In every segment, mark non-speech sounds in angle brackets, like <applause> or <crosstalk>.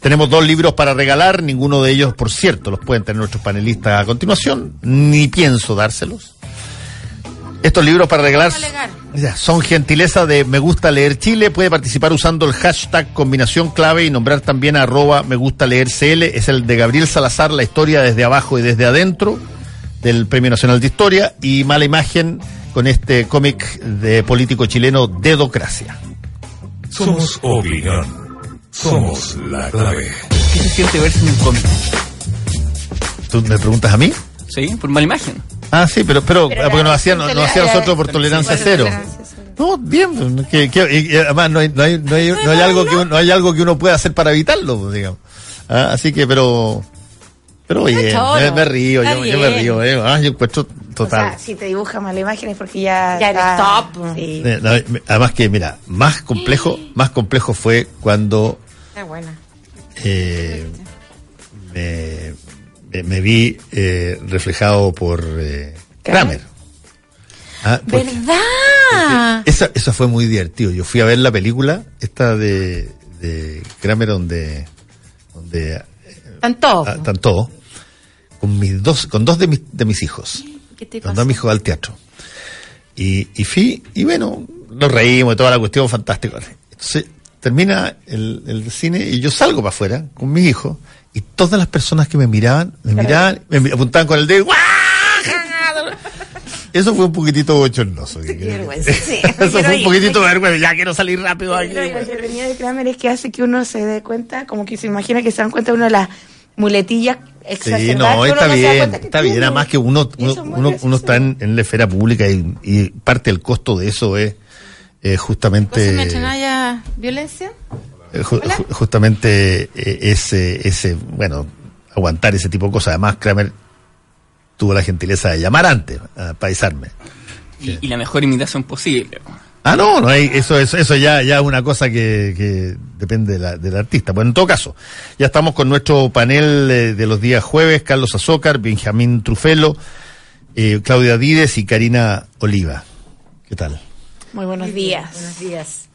Tenemos dos libros para regalar, ninguno de ellos, por cierto, los pueden tener nuestros panelistas a continuación, ni pienso dárselos. Estos libros para regalar son gentileza de Me Gusta Leer Chile. Puede participar usando el hashtag combinación clave y nombrar también a arroba Me Gusta Leer CL. Es el de Gabriel Salazar, La historia desde abajo y desde adentro, del Premio Nacional de Historia. Y Mala Imagen con este cómic de político chileno, Dedocracia. Somos opinión. Somos la clave. ¿Qué se siente verse en un cómic? ¿Tú me preguntas a mí? Sí, por mala imagen. Ah, sí, pero, pero, Pero porque la- nos hacían, nos hacían nosotros por tolerancia cero. No, bien, que, que- y- además no hay, no hay, no hay, no hay algo que uno, no hay algo que uno pueda hacer para evitarlo, pues, digamos. Ah, así que, pero, pero bien, me, me río, yo, yo me río, eh. Ah, yo encuentro O total. sea, si te dibuja mala imagen es porque ya. Ya eres está- top. Sí. Eh, además que, mira, más complejo, más complejo fue cuando Qué buena. eh, me, me- vi eh, reflejado por eh, Kramer. Ah, porque- ¿Verdad? Esa, eso fue muy divertido. Yo fui a ver la película, esta de, de Kramer, donde, donde Tanto. ah, todos, con mis dos, con dos de mis, de mis hijos. ¿Qué te Con pasa? dos de mis hijos al teatro. Y, y fui, y bueno, nos reímos de toda la cuestión, fantástico. Entonces, termina el, el cine y yo salgo para afuera con mi hijo, y todas las personas que me miraban, me miraban, me apuntaban con el dedo, ¡guau! <laughs> Eso fue un poquitito bochornoso. Qué vergüenza, <laughs> sí. Eso fue un poquitito vergüenza. Ya quiero salir rápido aquí. La ironía de Kramer es que hace que uno se dé cuenta, como que se imagina que se dan cuenta uno de las muletillas Sí, no, está da bien, está bien. Además que uno, uno, uno, uno está en, en la esfera pública y, y parte del costo de eso es eh, justamente... ¿Cosa mientras no haya violencia? Eh, ju- ju- justamente eh, ese, ese, bueno, aguantar ese tipo de cosas. Además, Kramer tuvo la gentileza de llamar antes a paisarme. Y, y la mejor imitación posible. Ah, no, no hay, eso, eso, eso ya, ya es una cosa que, que depende de la- del artista. Bueno, en todo caso, ya estamos con nuestro panel eh, de los días jueves, Carlos Azócar, Benjamín Trufelo, eh, Claudia Díez y Karina Oliva. ¿Qué tal? Muy buenos días. Buenos días.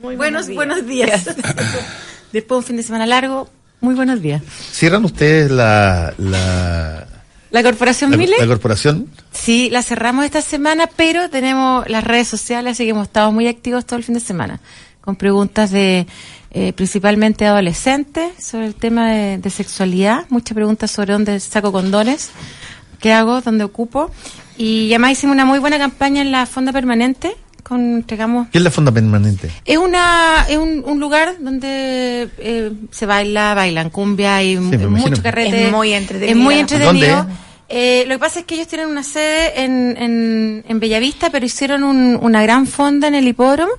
Muy Buenos, buenos días. <laughs> Después de un fin de semana largo, muy buenos días. ¿Cierran ustedes la, la, ¿La Corporación la, Mile? la corporación? Sí, la cerramos esta semana, pero tenemos las redes sociales, así que hemos estado muy activos todo el fin de semana, con preguntas de eh, principalmente adolescentes sobre el tema de, de sexualidad, muchas preguntas sobre dónde saco condones, qué hago, dónde ocupo. Y además hicimos una muy buena campaña en la Fonda Permanente, con entregamos ¿Qué es la fonda permanente? es una es un, un lugar donde eh, se baila, bailan cumbia y imagino. mucho carrete. Es muy entretenido. Es muy entretenido. ¿Dónde? Eh, lo que pasa es que ellos tienen una sede en, en, en Bellavista, pero hicieron un- una gran fonda en el hipódromo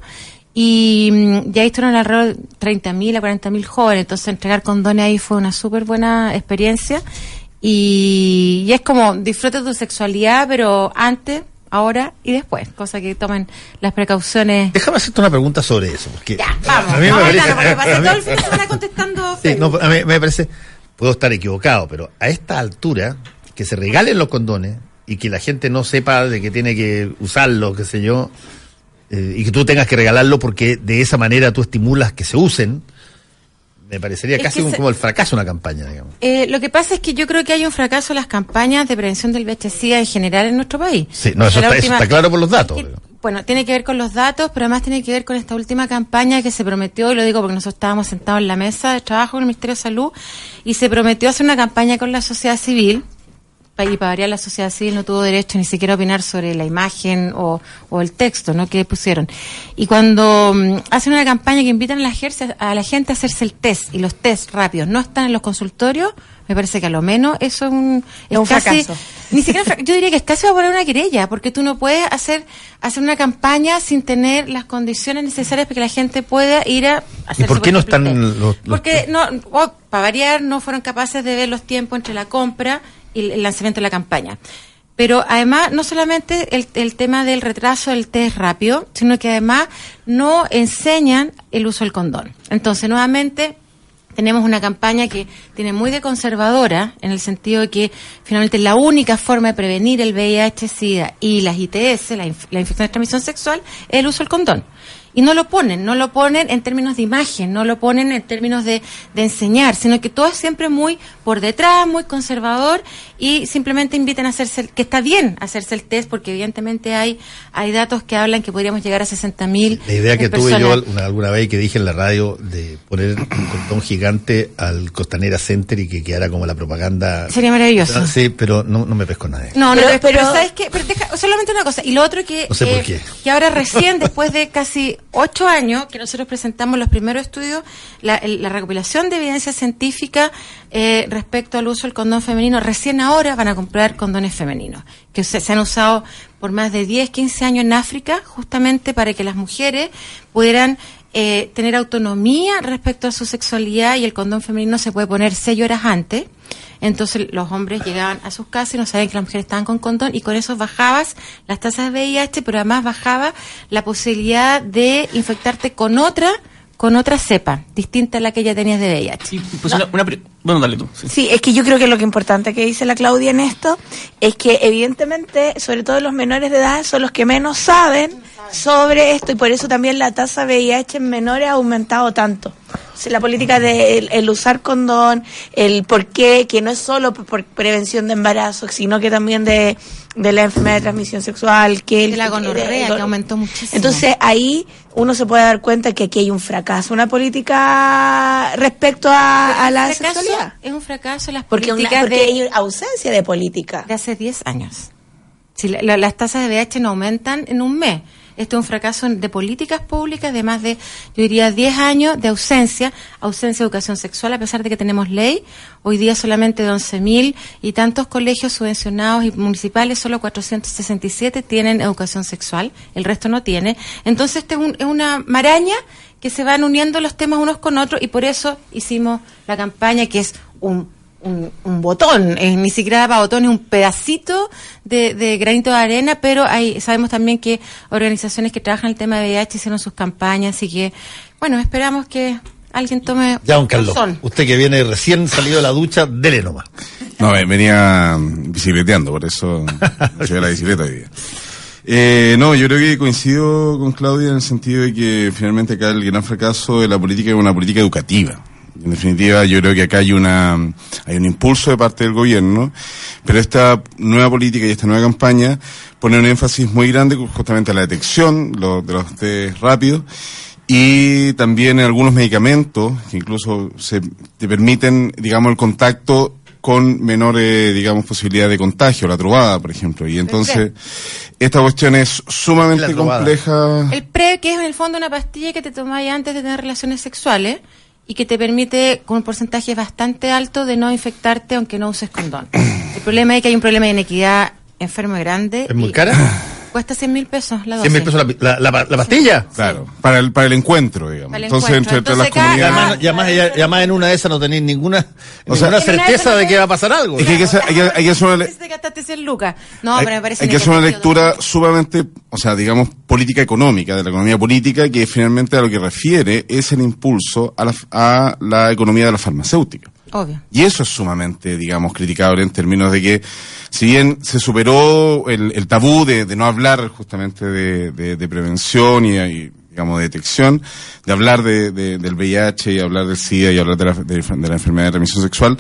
y mm, ya estuvieron alrededor de 30.000 a 40.000 jóvenes. Entonces entregar condones ahí fue una súper buena experiencia. Y, y es como disfruta tu sexualidad, pero antes, ahora y después. Cosa que tomen las precauciones. Déjame hacerte una pregunta sobre eso. Porque Ya, vamos. a mí me vamos parece- porque pasé todo el fin de semana contestando. Sí, no, a mí me parece, puedo estar equivocado, pero a esta altura, que se regalen los condones y que la gente no sepa de que tiene que usarlo, qué sé yo, eh, y que tú tengas que regalarlo porque de esa manera tú estimulas que se usen, me parecería Es casi un- se- como el fracaso de una campaña, digamos. Eh, lo que pasa es que yo creo que hay un fracaso en las campañas de prevención del VIH-Sida en general en nuestro país. Sí, no, eso está, eso está claro por los datos. que- bueno, tiene que ver con los datos, pero además tiene que ver con esta última campaña que se prometió, y lo digo porque nosotros estábamos sentados en la mesa de trabajo con el Ministerio de Salud, y se prometió hacer una campaña con la sociedad civil y para variar la sociedad civil no tuvo derecho ni siquiera a opinar sobre la imagen o, o el texto ¿no? que pusieron. Y cuando mm, hacen una campaña que invitan a la, ejerce- a la gente a hacerse el test, y los test rápidos no están en los consultorios, me parece que a lo menos eso es un, Es un casi- fracaso. Ni siquiera, yo diría que es casi va a poner una querella, porque tú no puedes hacer, hacer una campaña sin tener las condiciones necesarias para que la gente pueda ir a hacer por su qué no están test. los- los Porque no, o, para variar, no fueron capaces de ver los tiempos entre la compra y el, lanzamiento de la campaña. Pero además, no solamente el, el tema del retraso del test rápido, sino que además no enseñan el uso del condón. Entonces, nuevamente, tenemos una campaña que tiene muy de conservadora, en el sentido de que finalmente la única forma de prevenir el VIH-Sida y las ITS, la infección de transmisión sexual, es el uso del condón. Y no lo ponen, no lo ponen en términos de imagen, no lo ponen en términos de, de enseñar, sino que todo es siempre muy por detrás, muy conservador y simplemente invitan a hacerse, el- que está bien hacerse el test porque evidentemente hay, hay datos que hablan que podríamos llegar a 60 mil La idea que tuve yo una- alguna vez que dije en la radio de poner un cordón gigante al Costanera Center y que quedara como la propaganda. Sería maravilloso. Ah, Sí, pero no, no me pesco nadie. No, no, Pero- pero, pero, pero- ¿sabes qué? Pero deja- solamente una cosa. Y lo otro que, No sé por eh, qué. que ahora recién, después de casi ocho años, que nosotros presentamos los primeros estudios, la, la recopilación de evidencia científica eh, respecto al uso del condón femenino, recién ahora van a comprar condones femeninos, que se, se han usado por más de 10, 15 años en África, justamente para que las mujeres pudieran eh, tener autonomía respecto a su sexualidad y el condón femenino se puede poner seis horas antes. Entonces los hombres llegaban a sus casas y no sabían que las mujeres estaban con condón y con eso bajabas las tasas de VIH, pero además bajaba la posibilidad de infectarte con otra con otra cepa distinta a la que ya tenías de VIH. Sí, pues una, una pre- bueno, dale tú. sí. Sí, es que yo creo que lo que importante que dice la Claudia en esto es que evidentemente, sobre todo los menores de edad, son los que menos saben sobre esto y por eso también la tasa de VIH en menores ha aumentado tanto. O sea, la política de el, el usar condón, el por qué, que no es solo por- por prevención de embarazo, sino que también de, de la enfermedad de transmisión sexual, que el- De la gonorrea, que aumentó muchísimo. Entonces ahí uno se puede dar cuenta que aquí hay un fracaso, una política respecto a, a la sexualidad. Es un fracaso las Porque, una- políticas porque de, hay ausencia de política. de hace 10 años. Si la- la- las tasas de VIH no aumentan en un mes. Esto es un fracaso de políticas públicas de más de, yo diría, 10 años de ausencia, ausencia de educación sexual, a pesar de que tenemos ley. Hoy día solamente de 11.000 y tantos colegios subvencionados y municipales, solo 467 tienen educación sexual, el resto no tiene. Entonces, este es, un- es una maraña que se van uniendo los temas unos con otros y por eso hicimos la campaña que es un un, un botón, eh, ni siquiera para botón, es un pedacito de, de granito de arena, pero hay, sabemos también que organizaciones que trabajan el tema de VIH hicieron sus campañas, así que, bueno, esperamos que alguien tome Ya, don Carlos, razón. usted que viene recién salido de la ducha, dele nomás. No, ve- venía bicicleteando, por eso me <laughs> llevé la bicicleta hoy día. Eh, no, yo creo que coincido con Claudia en el sentido de que finalmente acá el gran fracaso de la política es una política educativa. En definitiva, yo creo que acá hay una hay un impulso de parte del gobierno, pero esta nueva política y esta nueva campaña pone un énfasis muy grande justamente a la detección lo- de los test rápidos y también en algunos medicamentos que incluso se te permiten, digamos, el contacto con menor, eh, digamos, posibilidad de contagio, la trubada, por ejemplo. Y entonces, esta cuestión es sumamente compleja. El PrEP, que es en el fondo una pastilla que te tomáis antes de tener relaciones sexuales y que te permite, con un porcentaje bastante alto, de no infectarte aunque no uses condón. El problema es que hay un problema de inequidad enfermo grande. ¿Es muy y cara? <laughs> Cuesta 100 mil pesos la dosis. 100 mil pesos la, la, la- la pastilla. Claro, para el, para el encuentro, digamos. Para el entonces, encuentro. entre, las Entonces, cada- Y comunidades... además, y además, ella- y además en una de esas no tenéis ninguna, O sea, ninguna certeza de que va a pasar algo. Es que hay que hacer, hay que, hay que hacer una, le- Te gastaste 100 lucas. No, hay, pero me parece hay que hacer una lectura sumamente, o sea, digamos, política económica, de la economía política, que finalmente a lo que refiere es el impulso a la, a la economía de la farmacéutica. Y eso es sumamente, digamos, criticable en términos de que, si bien se superó el, tabú de, no hablar justamente de, prevención y, digamos, de detección, de hablar de, de- del VIH y hablar del SIDA y hablar de la, de, de la enfermedad de transmisión sexual,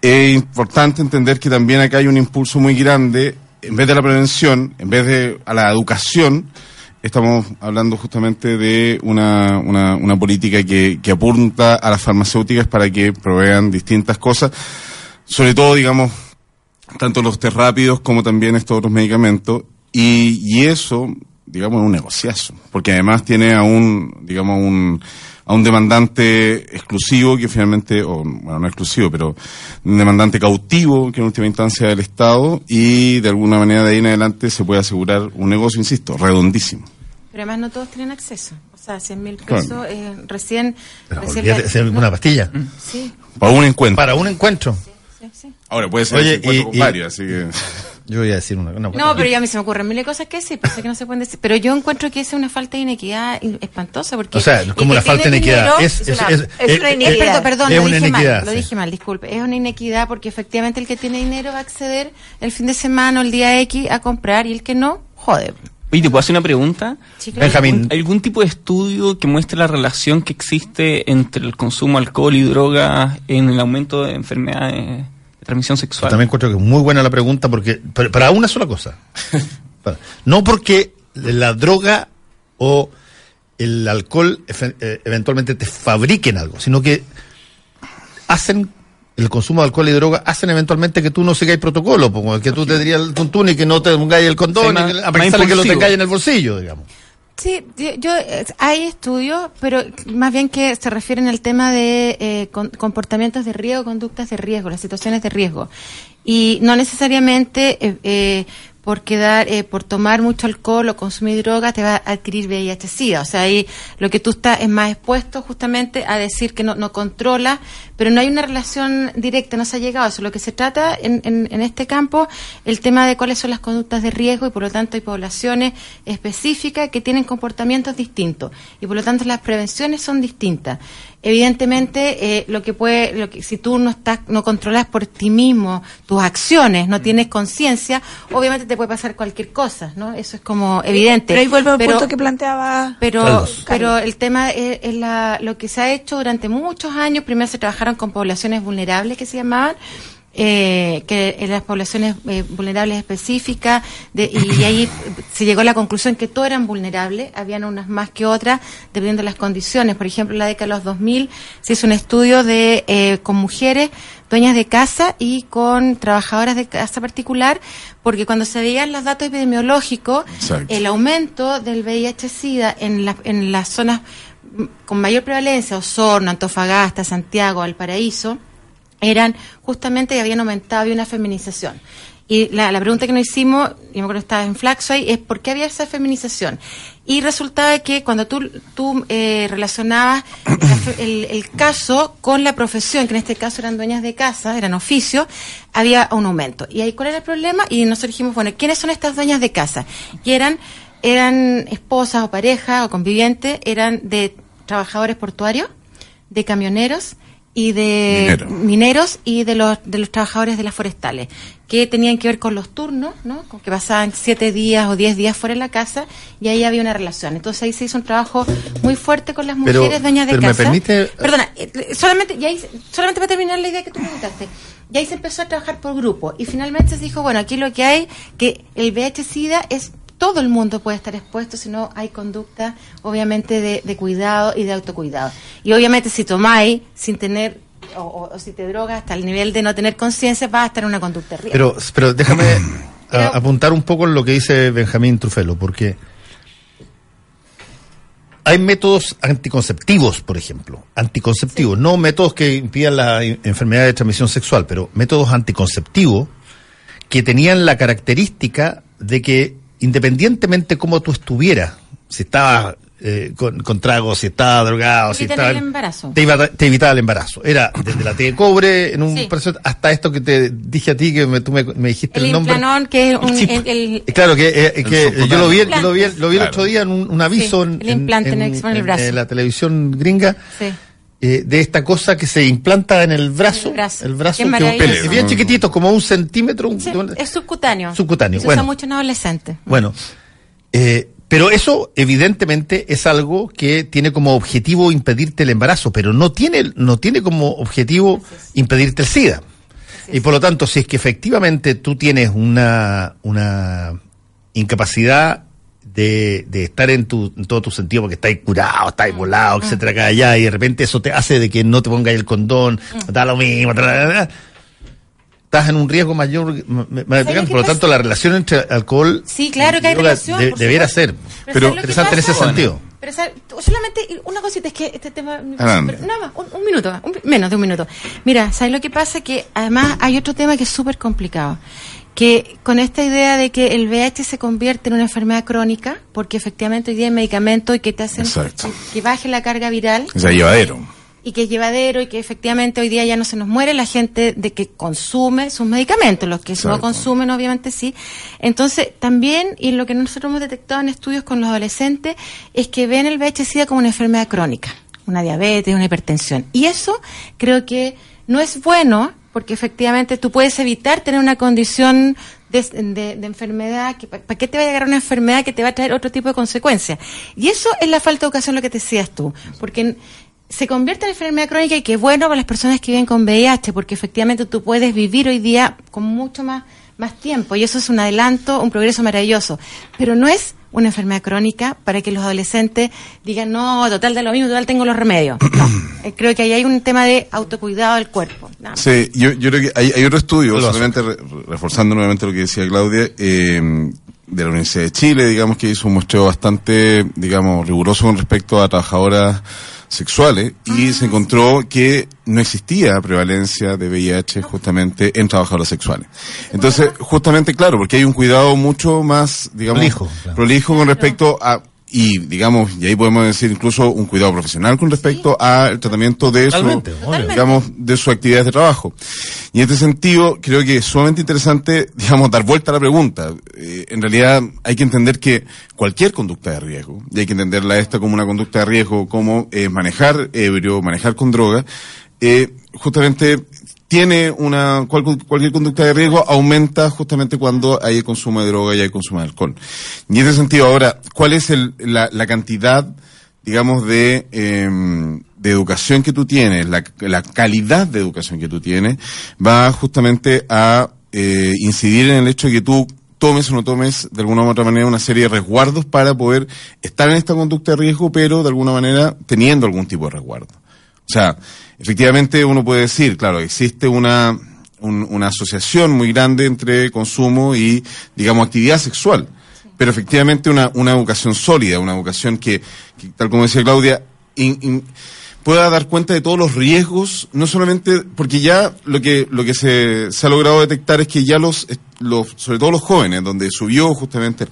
es importante entender que también acá hay un impulso muy grande, en vez de la prevención, en vez de a la educación, estamos hablando justamente de una, una, una política que, que apunta a las farmacéuticas para que provean distintas cosas, sobre todo, digamos, tanto los test rápidos como también estos otros medicamentos. Y, y eso, digamos, es un negociazo, porque además tiene a un, digamos, un, a un demandante exclusivo que finalmente, o bueno, no exclusivo, pero un demandante cautivo que en última instancia es el Estado y de alguna manera de ahí en adelante se puede asegurar un negocio, insisto, redondísimo. Pero además no todos tienen acceso. O sea, 100 mil pesos Claro. eh, recién... Recién olvídate, la- es una pastilla. Sí, Para un encuentro. Para un encuentro. sí, sí. Ahora puede ser Oye, ese encuentro y- con y- varios, así que... <laughs> Yo voy a decir una. una No, pero ya a mí se me ocurren miles de cosas que decir, pensé que no se pueden decir. Pero yo encuentro que esa es una falta de inequidad in- espantosa. Porque O sea, como una falta de inequidad. dinero Es, es, una- es- es una es- inequidad. Perdón, perdón, es lo una dije mal, inequidad, lo sí. dije mal, disculpe. Es una inequidad porque efectivamente el que tiene dinero va a acceder el fin de semana o el día X a comprar y el que no, jode. Oye, ¿te puedo hacer una pregunta? Sí, claro. Benjamín. ¿Hay algún tipo de estudio que muestre la relación que existe entre el consumo de alcohol y drogas en el aumento de enfermedades de transmisión Yo sexual? también encuentro que es muy buena la pregunta porque para una sola cosa. <laughs> Para- no porque la droga o el alcohol efe- eh, eventualmente te fabriquen algo, sino que hacen el consumo de alcohol y droga hacen eventualmente que tú no sigáis protocolo, como que tú te dirías el tuntún y que no te pongáis el condón, y más- que- a pesar de que lo tengáis en el bolsillo, digamos. Sí, yo, yo, hay estudios, pero más bien que se refieren al tema de eh, con- comportamientos de riesgo, conductas de riesgo, las situaciones de riesgo. Y no necesariamente eh, eh, por quedar, eh, por tomar mucho alcohol o consumir droga te va a adquirir VIH-Sida. O sea, ahí lo que tú estás es más expuesto justamente a decir que no, no controla, pero no hay una relación directa, no se ha llegado a eso. Lo que se trata en, en, en este campo, el tema de cuáles son las conductas de riesgo y por lo tanto hay poblaciones específicas que tienen comportamientos distintos y por lo tanto las prevenciones son distintas. Evidentemente, eh, lo que puede, lo que, si tú no estás, no controlas por ti mismo tus acciones, no tienes conciencia, obviamente te puede pasar cualquier cosa, ¿no? Eso es como evidente. Pero ahí vuelve al punto que planteaba. pero, Carlos. pero el tema es, es la, lo que se ha hecho durante muchos años. Primero se trabajaron con poblaciones vulnerables que se llamaban, eh, que en las poblaciones eh, vulnerables específicas, de, y, ahí se llegó a la conclusión que todas eran vulnerables, habían unas más que otras, dependiendo de las condiciones. Por ejemplo, en la década de los 2000 se hizo un estudio de eh, con mujeres dueñas de casa y con trabajadoras de casa particular, porque cuando se veían los datos epidemiológicos, Exacto. el aumento del VIH-Sida en, la- en las zonas con mayor prevalencia, Osorno, Antofagasta, Santiago, Valparaíso, eran justamente habían aumentado, había una feminización. Y la, la pregunta que nos hicimos, y me acuerdo que estaba en Flaxo ahí, es ¿por qué había esa feminización? Y resultaba que cuando tú, tú eh, relacionabas el caso con la profesión, que en este caso eran dueñas de casa, eran oficios, había un aumento. ¿Y ahí cuál era el problema? Y nosotros dijimos, bueno, ¿quiénes son estas dueñas de casa? Y eran, eran esposas o parejas o convivientes, eran de trabajadores portuarios, de camioneros y de Minero. mineros y de los de los trabajadores de las forestales que tenían que ver con los turnos, ¿no? Con que pasaban siete días o diez días fuera de la casa y ahí había una relación. Entonces ahí se hizo un trabajo muy fuerte con las Pero- mujeres dueñas de pero me casa. permite- Perdona, eh, solamente y ahí, solamente para terminar la idea que tú preguntaste. Y ahí se empezó a trabajar por grupo y finalmente se dijo, bueno, aquí lo que hay que el VIH-Sida es todo el mundo puede estar expuesto si no hay conducta, obviamente, de, de cuidado y de autocuidado. Y obviamente si tomáis sin tener, o, o- o si te drogas hasta el nivel de no tener conciencia, vas a estar en una conducta riesgo. Pero, pero déjame <clears throat> a- apuntar un poco en lo que dice Benjamín Trufelo, porque hay métodos anticonceptivos, por ejemplo, anticonceptivos, no métodos que impidan la enfermedad de transmisión sexual, pero métodos anticonceptivos que tenían la característica de que independientemente cómo tú estuvieras, si estabas eh, con, con tragos, si estabas drogado, si estabas... el embarazo. Te, iba- te evitaba el embarazo. Era desde la T de cobre en un Sí. proceso hasta esto que te dije a ti, que me, tú me, me dijiste el, el nombre. que es un, <laughs> Sí, el, el- y Claro, que, eh, que subcutáneo. yo lo vi, lo vi, lo vi el Claro. otro día en un, un aviso Sí, en, el implante en, en en la televisión gringa sí. Eh, de esta cosa que se implanta en el brazo. El brazo. El brazo que es bien chiquitito, como un centímetro. un- Sí, es subcutáneo. Subcutáneo, Se bueno. usa mucho en adolescentes. Bueno, eh, pero eso evidentemente es algo que tiene como objetivo impedirte el embarazo, pero no tiene, no tiene como objetivo impedirte el SIDA. Y por lo tanto, si es que efectivamente tú tienes una, una incapacidad de, de estar en, tu, en todo tu sentido, porque estáis curado, estáis volado, etcétera, acá allá, y de repente eso te hace de que no te pongas el condón, da lo mismo, tra, tra, tra, estás en un riesgo mayor. por lo tanto, la relación entre alcohol Sí, claro y que hay droga relación, de- por debiera supuesto. ser. Pero Pero ¿sabes lo que interesante en ese sentido. Pero solamente una cosita, es que este tema... Nada más, un, un minuto, un- menos de un minuto. Mira, ¿sabes lo que pasa? Que además hay otro tema que es súper complicado. Que con esta idea de que el VIH se convierte en una enfermedad crónica, porque efectivamente hoy día hay medicamentos y que te hacen que, que baje la carga viral sea, llevadero. y que es llevadero y que efectivamente hoy día ya no se nos muere la gente de que consume sus medicamentos, los que no consumen obviamente sí. Entonces también, y lo que nosotros hemos detectado en estudios con los adolescentes, es que ven el VIH-Sida como una enfermedad crónica, una diabetes, una hipertensión. Y eso creo que no es bueno porque efectivamente tú puedes evitar tener una condición de, de- enfermedad, que, ¿para qué te va a llegar una enfermedad que te va a traer otro tipo de consecuencias? Y eso es la falta de educación lo que te decías tú, porque se convierte en enfermedad crónica y que es bueno para las personas que viven con VIH, porque efectivamente tú puedes vivir hoy día con mucho más tiempo y eso es un adelanto, un progreso maravilloso, pero no es una enfermedad crónica para que los adolescentes digan, no, total de lo mismo, total tengo los remedios. No, <clears throat> Eh, creo que ahí hay un tema de autocuidado del cuerpo. Sí, yo, yo creo que hay, hay otro estudio, solamente re- reforzando nuevamente lo que decía Claudia, eh, de la Universidad de Chile, digamos que hizo un muestreo bastante, digamos, riguroso con respecto a trabajadoras sexuales y se encontró que no existía prevalencia de VIH justamente en trabajadoras sexuales. Entonces, justamente, claro, porque hay un cuidado mucho más, digamos, Prolijo, claro. prolijo con respecto a y digamos, y ahí podemos decir incluso un cuidado profesional con respecto al tratamiento de su, obvio. digamos, de sus actividades de trabajo. Y en este sentido, creo que es sumamente interesante, <laughs> digamos, dar vuelta a la pregunta. Eh, en realidad, hay que entender que cualquier conducta de riesgo, y hay que entenderla esta como una conducta de riesgo, como eh, manejar ebrio, manejar con droga, eh, justamente tiene una cual- cualquier conducta de riesgo aumenta justamente cuando hay el consumo de droga y hay consumo de alcohol. Y en ese sentido, ahora, ¿cuál es el- la, la cantidad digamos, de, eh, de educación que tú tienes, la, la calidad de educación que tú tienes, va justamente a eh, incidir en el hecho de que tú tomes o no tomes de alguna u otra manera una serie de resguardos para poder estar en esta conducta de riesgo, pero de alguna manera teniendo algún tipo de resguardo. O sea, efectivamente uno puede decir, claro, existe una, un- una asociación muy grande entre consumo y, digamos, actividad sexual. Pero efectivamente una, una educación sólida, una educación que, tal como decía Claudia, in- pueda dar cuenta de todos los riesgos, no solamente, porque ya lo que, lo que se, se ha logrado detectar es que ya los, los, sobre todo los jóvenes, donde subió justamente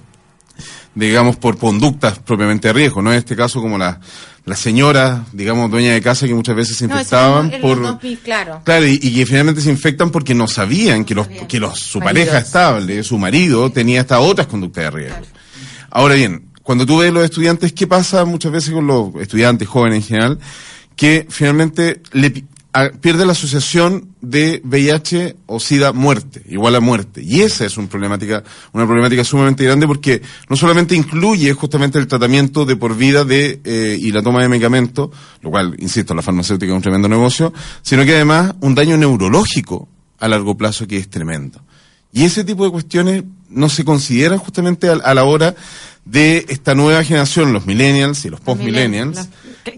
digamos, por conductas propiamente de riesgo, ¿no? En este caso como la, la señora, digamos, dueña de casa que muchas veces se No, infectaban los por... 2000, claro. Claro, y, y que finalmente se infectan porque no sabían que los, que los, su Maridos. pareja estable, su marido, tenía estas otras conductas de riesgo. Ahora bien, cuando tú ves los estudiantes, ¿qué pasa muchas veces con los estudiantes jóvenes en general? Que finalmente le a- pierde la asociación de VIH o SIDA muerte, igual a muerte. Y esa es una problemática, una problemática sumamente grande porque no solamente incluye justamente el tratamiento de por vida de, eh, y la toma de medicamentos, lo cual, insisto, la farmacéutica es un tremendo negocio, sino que además un daño neurológico a largo plazo que es tremendo. Y ese tipo de cuestiones no se consideran justamente a, a la hora de esta nueva generación, los millennials y los post-millennials.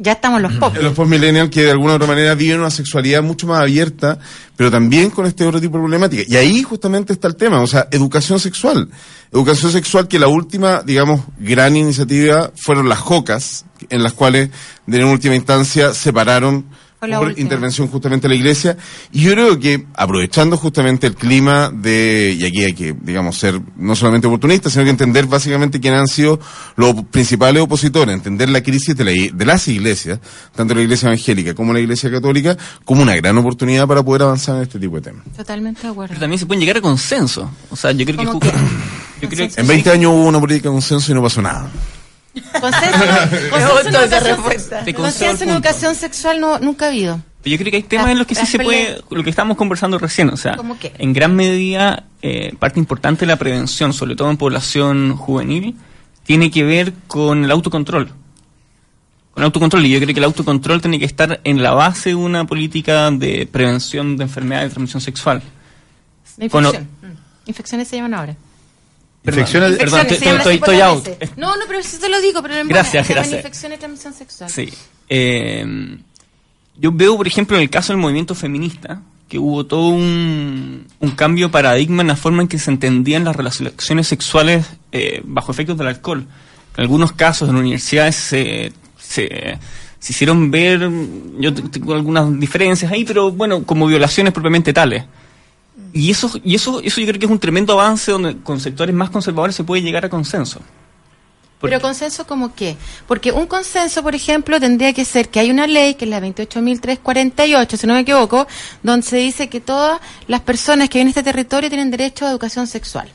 Ya estamos los pop. Los post-millennials que de alguna u otra manera viven una sexualidad mucho más abierta, pero también con este otro tipo de problemática. Y ahí justamente está el tema, o sea, educación sexual. Educación sexual que la última, digamos, gran iniciativa fueron las JOCAS, en las cuales, de en última instancia, separaron por última. intervención justamente de la iglesia. Y yo creo que, aprovechando justamente el clima de, y aquí hay que, digamos, ser no solamente oportunistas, sino que entender básicamente quiénes han sido los principales opositores, entender la crisis de, la de las iglesias, tanto la iglesia evangélica como la iglesia católica, como una gran oportunidad para poder avanzar en este tipo de temas. Totalmente de acuerdo. Pero también se pueden llegar a consenso. O sea, yo creo que... ¿Cómo ju- que? Yo creo que En 20 años hubo una política de consenso y no pasó nada. Consenso, consenso <laughs> en educación- sexual no, nunca ha habido. Pero yo creo que hay temas en los que sí se puede, lo que estábamos conversando recién, o sea, ¿Cómo qué? en gran medida, eh, parte importante de la prevención, sobre todo en población juvenil, tiene que ver con el autocontrol. Con el autocontrol, y yo creo que el autocontrol tiene que estar en la base de una política de prevención de enfermedades de transmisión sexual. Infección. Mm. Infecciones se llaman ahora. Perdón, Infecciones- perdón, Infecciones, estoy, out. No, no, pero eso te lo digo, pero en Gracias, gracias. infecciones de transmisión sexual. Sí. Eh, yo veo, por ejemplo, en el caso del movimiento feminista, que hubo todo un, un cambio de paradigma en la forma en que se entendían las relaciones sexuales eh, bajo efectos del alcohol. En algunos casos en universidades se, se, se hicieron ver, yo tengo algunas diferencias ahí, pero bueno, como violaciones propiamente tales. Y eso, y eso, eso yo creo que es un tremendo avance donde con sectores más conservadores se puede llegar a consenso. Pero consenso como qué? Porque un consenso, por ejemplo, tendría que ser que hay una ley, que es la 28.348, si no me equivoco, donde se dice que todas las personas que viven en este territorio tienen derecho a educación sexual.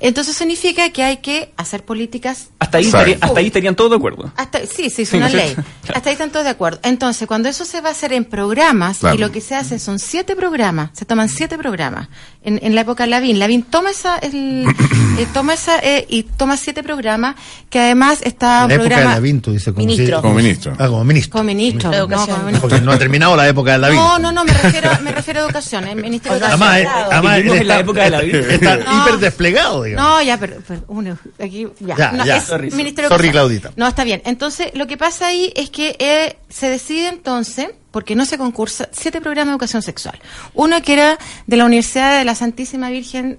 Entonces significa que hay que hacer políticas hasta ahí, estaría- hasta ahí estarían todos de acuerdo. hasta, sí, se hizo Sí, una ¿no es ley. Claro. Hasta ahí están todos de acuerdo. Entonces, cuando eso se va a hacer en programas, Claro. y lo que se hace son siete programas, se toman siete programas. En, en la época Lavín, Lavín toma esa, el, <coughs> eh, toma esa, eh, y toma siete programas, que además está En un la época de. Lavín, tú dices, como, Ministro. si- Como ministro. Ah, como ministro. Como ministro, De no, como ministro. Porque no ha terminado la época de Lavín. No, no, no, me refiero, me refiero a educación, el Ministerio de Además, Educación. además Vivimos él en la está- época de Lavín. Está No. hiper desplegado, digamos. No, ya, pero, pero uno, aquí, ya. Ya, no, ya. es Sorry, Ministerio. Claudita. No, está bien. Entonces, lo que pasa ahí es que eh, se decide entonces, porque no se concursa, siete programas de educación sexual. Uno que era de la Universidad de la Santísima Virgen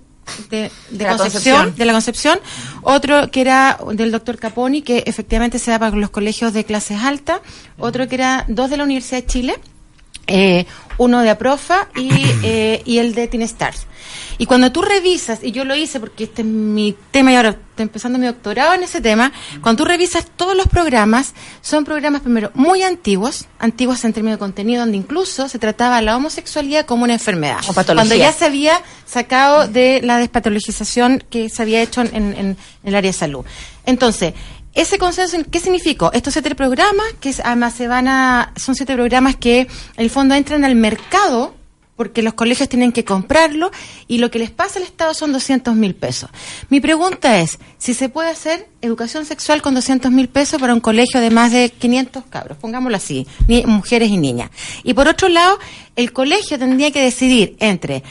de, de la Concepción, Concepción. de la Concepción, otro que era del doctor Caponi, que efectivamente se da para los colegios de clases altas, otro que era dos de la Universidad de Chile, eh, uno de Aprofa y, <clears throat> eh, y el de Teen Stars. Y cuando tú revisas, y yo lo hice porque este es mi tema y ahora estoy empezando mi doctorado en ese tema, cuando tú revisas todos los programas, son programas primero muy antiguos, antiguos en términos de contenido, donde incluso se trataba la homosexualidad como una enfermedad. O patología. Cuando ya se había sacado de la despatologización que se había hecho en, en- en el área de salud. Entonces, ese consenso, ¿qué significó? Estos siete programas, que además se van a, son siete programas que en el fondo entran al mercado, porque los colegios tienen que comprarlo, y lo que les pasa al Estado son 200 mil pesos. Mi pregunta es, si se puede hacer educación sexual con 200 mil pesos para un colegio de más de 500 cabros, pongámoslo así, mujeres y niñas. Y por otro lado, el colegio tendría que decidir entre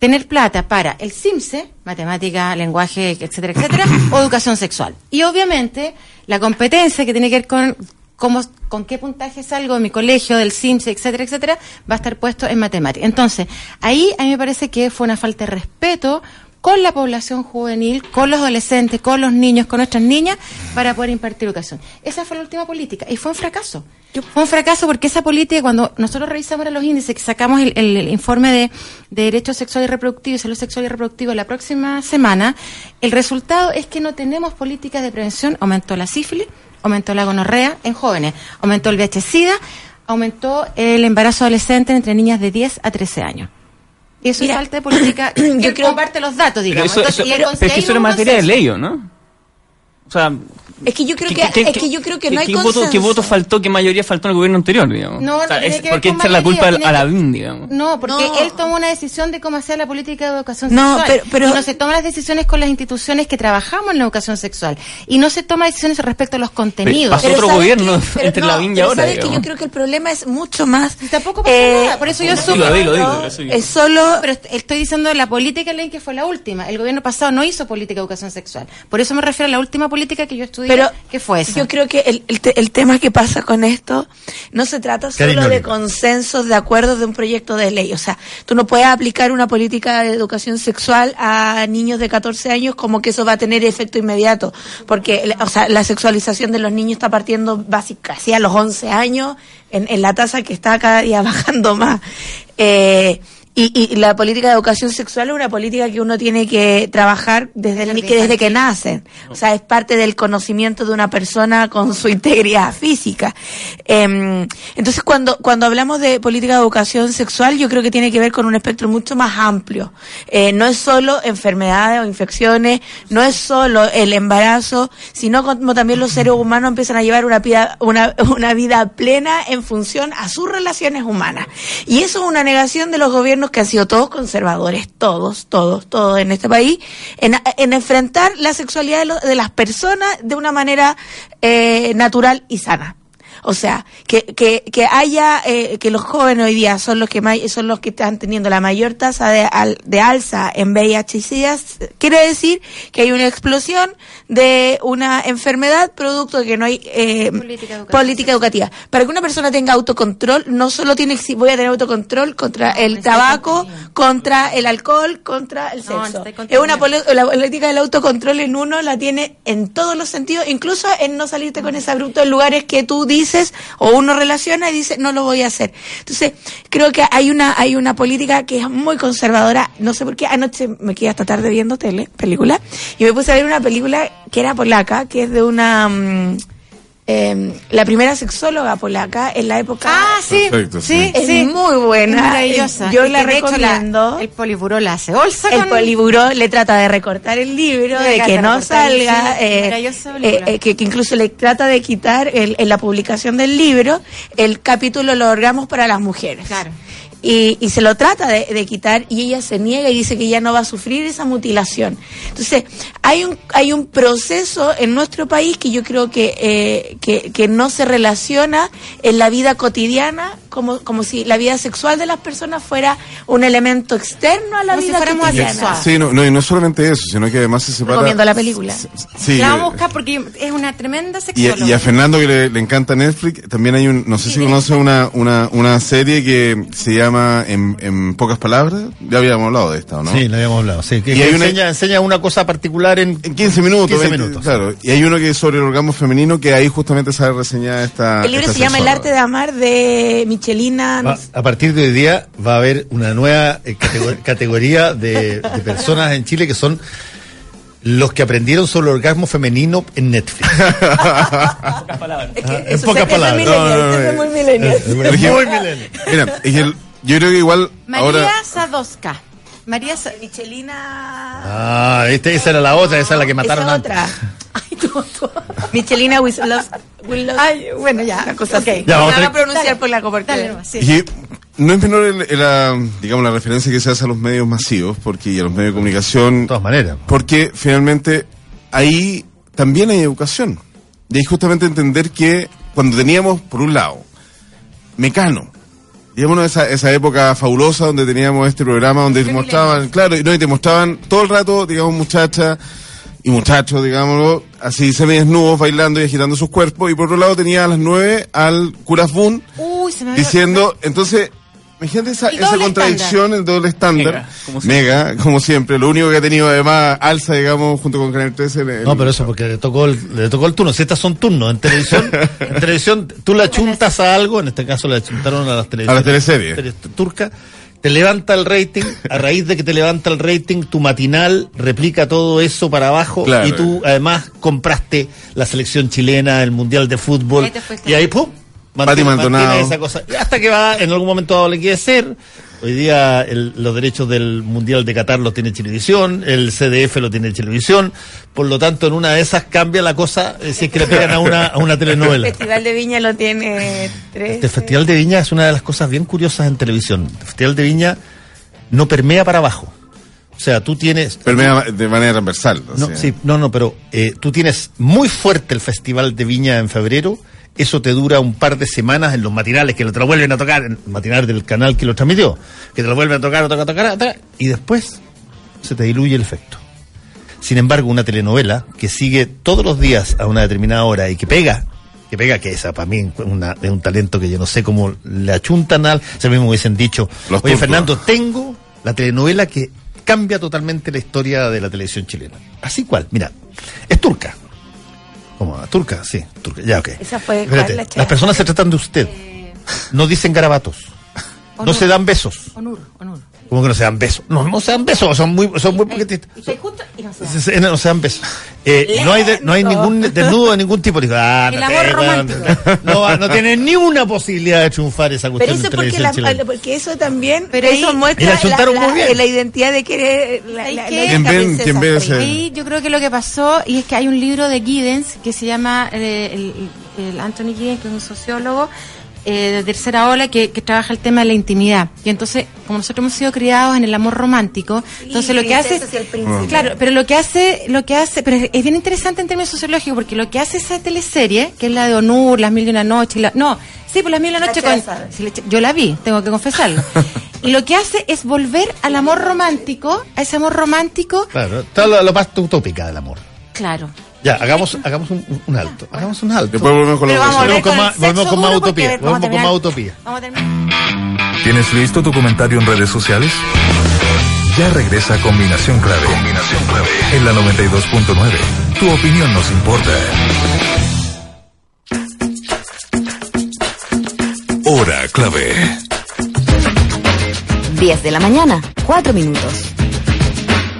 tener plata para el CIMSE, matemática, lenguaje, etcétera, etcétera, o educación sexual. Y obviamente la competencia que tiene que ver con cómo, con qué puntaje salgo de mi colegio, del CIMSE, etcétera, etcétera, va a estar puesto en matemática. Entonces, ahí a mí me parece que fue una falta de respeto con la población juvenil, con los adolescentes, con los niños, con nuestras niñas, para poder impartir educación. Esa fue la última política y fue un fracaso. Fue un fracaso porque esa política, cuando nosotros revisamos ahora los índices, que sacamos el, el- el informe de, de derechos sexuales y reproductivos y salud sexual y reproductiva la próxima semana, el resultado es que no tenemos políticas de prevención. Aumentó la sífilis, aumentó la gonorrea en jóvenes, aumentó el VIH-Sida, aumentó el embarazo adolescente entre niñas de 10 a 13 años. Y eso Mira, es falta de política. <clears throat> yo creo- comparte los datos, Pero digamos. eso, Entonces, eso- y el pero consejo es que eso era materia de ley, ¿o ¿no? O sea, Es que yo creo ¿qué- que, qué- es que yo creo que no hay ¿qué voto, consenso. ¿Qué voto faltó? ¿Qué mayoría faltó en el gobierno anterior, digamos? No, no O sea, tiene es- que porque esta es la culpa a la que- BIN, digamos. No, porque No. él tomó una decisión de cómo hacer la política de educación No, sexual. pero- pero- y no se toman las decisiones con las instituciones que trabajamos en la educación sexual. Y no se toman decisiones respecto a los contenidos. pasó otro ¿sabes gobierno? Pero entre no, Lavín y pero ahora, ¿sabes digamos. Yo creo que el problema es mucho más. Y tampoco pasó eh, nada. Por eso yo digo. es solo Pero est- estoy diciendo la política ley que fue la última. El gobierno pasado no hizo política de educación sexual. Por eso me refiero a la última política que yo estudié, Pero que fue esa. yo creo que el, el, te- el tema que pasa con esto no se trata solo Cariño, de consensos de acuerdo de un proyecto de ley. O sea, tú no puedes aplicar una política de educación sexual a niños de 14 años como que eso va a tener efecto inmediato. Porque, o sea, la sexualización de los niños está partiendo básicamente casi a los 11 años en, en la tasa que está cada <laughs> día bajando más. Eh, y, y la política de educación sexual es una política que uno tiene que trabajar desde, el, que, desde que nacen. O sea, es parte del conocimiento de una persona con su integridad física. Em, entonces, cuando, cuando hablamos de política de educación sexual, yo creo que tiene que ver con un espectro mucho más amplio. Eh, no es solo enfermedades o infecciones, no es solo el embarazo, sino como también los seres humanos empiezan a llevar una vida, una, una vida plena en función a sus relaciones humanas. Y eso es una negación de los gobiernos que han sido todos conservadores, todos, todos, todos en este país, en, en enfrentar la sexualidad de, de las personas de una manera eh, natural y sana. O sea, que, que, que haya, eh, que los jóvenes hoy día son los que may- son los que están teniendo la mayor tasa de, al- de alza en VIH y SIDA, quiere decir que hay una explosión de una enfermedad producto de que no hay eh, Política educativa. política educativa. Para que una persona tenga autocontrol, no solo tiene que, voy a tener autocontrol contra el tabaco, contra el alcohol, contra el No, sexo. es una la política del autocontrol en uno la tiene en todos los sentidos, incluso en no salirte con ese abrupto en lugares que tú dices o uno relaciona y dice no lo voy a hacer. Entonces, creo que hay una hay una política que es muy conservadora, no sé por qué anoche me quedé hasta tarde viendo tele, película y me puse a ver una película que era polaca, que es de una mm, em, la primera sexóloga polaca en la época Ah, sí, Perfecto, sí, sí. es sí. muy buena. Maravillosa. Yo la recomiendo. el poliburó la hace bolsa El con... poliburó le trata de recortar el libro, Le de que no salga, eh, eh, eh, que, que incluso le trata de quitar el- en la publicación del libro el capítulo Los orgasmos para las mujeres. Claro. Y, y se lo trata de, de quitar y ella se niega y dice que ya no va a sufrir esa mutilación. Entonces, hay un, hay un proceso en nuestro país que yo creo que, eh, que, que no se relaciona en la vida cotidiana como, como si la vida sexual de las personas fuera un elemento externo a la Como si vida fuéramos cotidiana. Sí, no, no, y no solamente eso, sino que además se separa. Recomiendo la película. Sí, la vamos a buscar porque es una tremenda y, sexóloga. y a Fernando que le, le encanta Netflix, también hay un, no sé si conoce una, una, una serie que se llama en, en pocas palabras, ya habíamos hablado de esta, ¿o ¿no? Sí, lo habíamos hablado. Sí, que, Y hay una- enseña, enseña una cosa particular en, En 15 minutos. 15 20, minutos. Claro. Y hay uno que es sobre el orgasmo femenino que ahí justamente sale reseñada esta. El libro esta se llama El arte de amar de Michelina. Va- a partir de hoy día va a haber una nueva eh, catego- <laughs> categoría de, de personas en Chile que son los que aprendieron sobre el orgasmo femenino en Netflix. <laughs> Es que en pocas palabras. no, eso no, es muy milenio. Mira, es que el- yo creo que igual María ahora. Sadowska. María Sa- Michelina. Ah, este- esa era la otra, esa es la que mataron Esa antes. otra. <laughs> Ay, tú, tú. Michelina Wislow. Ay, bueno, ya. Una cosa Ok. así. Ya, vamos No a la pronunciar por la cobertura. Dale nomás, sí. y que no es menor el- el, la, digamos, la referencia que se hace a los medios masivos porque, y a los medios de comunicación. De todas maneras. Porque finalmente ahí también hay educación. Y ahí justamente entender que cuando teníamos, por un lado, Mecano, digamos esa, esa época fabulosa donde teníamos este programa donde te mostraban, claro, y, no, y te mostraban todo el rato, digamos, muchachas y muchachos, digámoslo, así semidesnudos, bailando y agitando sus cuerpos, y por otro lado tenía a las nueve al Curas Boon diciendo, entonces, imagínate esa, Y esa contradicción, el doble estándar, Mega, como mega, como siempre, lo único que ha tenido además alza, digamos, junto con Canal 13. en el- No, pero eso porque le tocó el, le tocó el turno. Si estas son turnos en televisión, <laughs> en televisión tú le achuntas a algo, en este caso le achuntaron a las televisiones. A las teleseries. tele- turcas, te levanta el rating, a raíz de que te levanta el rating, tu matinal replica todo eso para abajo Claro. y tú además compraste la selección chilena, el mundial de fútbol Ahí te fuiste. y ahí pum, Pati mantiene- Maldonado. mantiene esa cosa. Hasta que va, en algún momento dado le quiere ser. Hoy día el- los derechos del Mundial de Qatar los tiene Televisión, el CDF lo tiene Televisión, por lo tanto en una de esas cambia la cosa eh, si es que le pegan a una, a una El telenovela. Festival de Viña lo tiene tres. Este Festival de Viña es una de las cosas bien curiosas en televisión. El Festival de Viña no permea para abajo. O sea, tú tienes... Permea de manera transversal. o No, sea. sí, no, no, pero eh, tú tienes muy fuerte el Festival de Viña en febrero. Eso te dura un par de semanas en los matinales que te lo vuelven a tocar, en el matinal del canal que lo transmitió, que te lo vuelven a tocar, a tocar, a tocar, a tocar, y después se te diluye el efecto. Sin embargo, una telenovela que sigue todos los días a una determinada hora y que pega, que pega, que esa para mí una- es un talento que yo no sé cómo le achuntan al. Se mismo hubiesen dicho, Los oye turcos. Fernando, tengo la telenovela que cambia totalmente la historia de la televisión chilena. Así cual, mira, es turca. ¿Cómo? ¿Turca? Sí, turca. Ya, ok. Esa fue- Espérate, ¿cuál la las personas se tratan de usted. No dicen garabatos. No se dan besos. Onur, Onur. ¿Cómo que no se dan besos? No, no se dan besos, son muy, son muy poquititos. Y y no. Se- se- No se dan besos. Eh, no hay, de- no hay ningún desnudo de ningún tipo. Digo, ah, El no amor romántico. No, va- no tiene ni una posibilidad de triunfar esa Pero cuestión eso de es porque, la- porque eso también Pero eso ahí- muestra la la, la- muy bien. la identidad de que la, ¿Sabes la- qué? la ¿Quién hija ven- princesa quién ve Frey. ese- Ahí yo creo que lo que pasó, y es que hay un libro de Giddens que se llama, eh, el, el Anthony Giddens, que es un sociólogo, eh, de tercera ola que, que trabaja el tema de la intimidad. Y entonces, como nosotros hemos sido criados en el amor romántico, entonces lo que hace, y el príncipe. claro, pero lo que hace, lo que hace, pero es, es bien interesante en términos sociológicos porque lo que hace esa teleserie, que es la de Onur, las mil y una noche, y la, no, sí, pues las mil y una noche con, yo la vi, tengo que confesarlo. <laughs> y lo que hace es volver al amor romántico, a ese amor romántico, Claro, todo lo, lo más utópica del amor. claro. Ya, hagamos, hagamos un, un alto. Hagamos un alto. Después volvemos con con con, más- volvemos con más utopía, volvemos con más utopía. Vamos a terminar. ¿Tienes listo tu comentario en redes sociales? Ya regresa Combinación Clave. Combinación Clave. En la 92.9. Tu opinión nos importa. Hora Clave. 10 de la mañana, 4 minutos.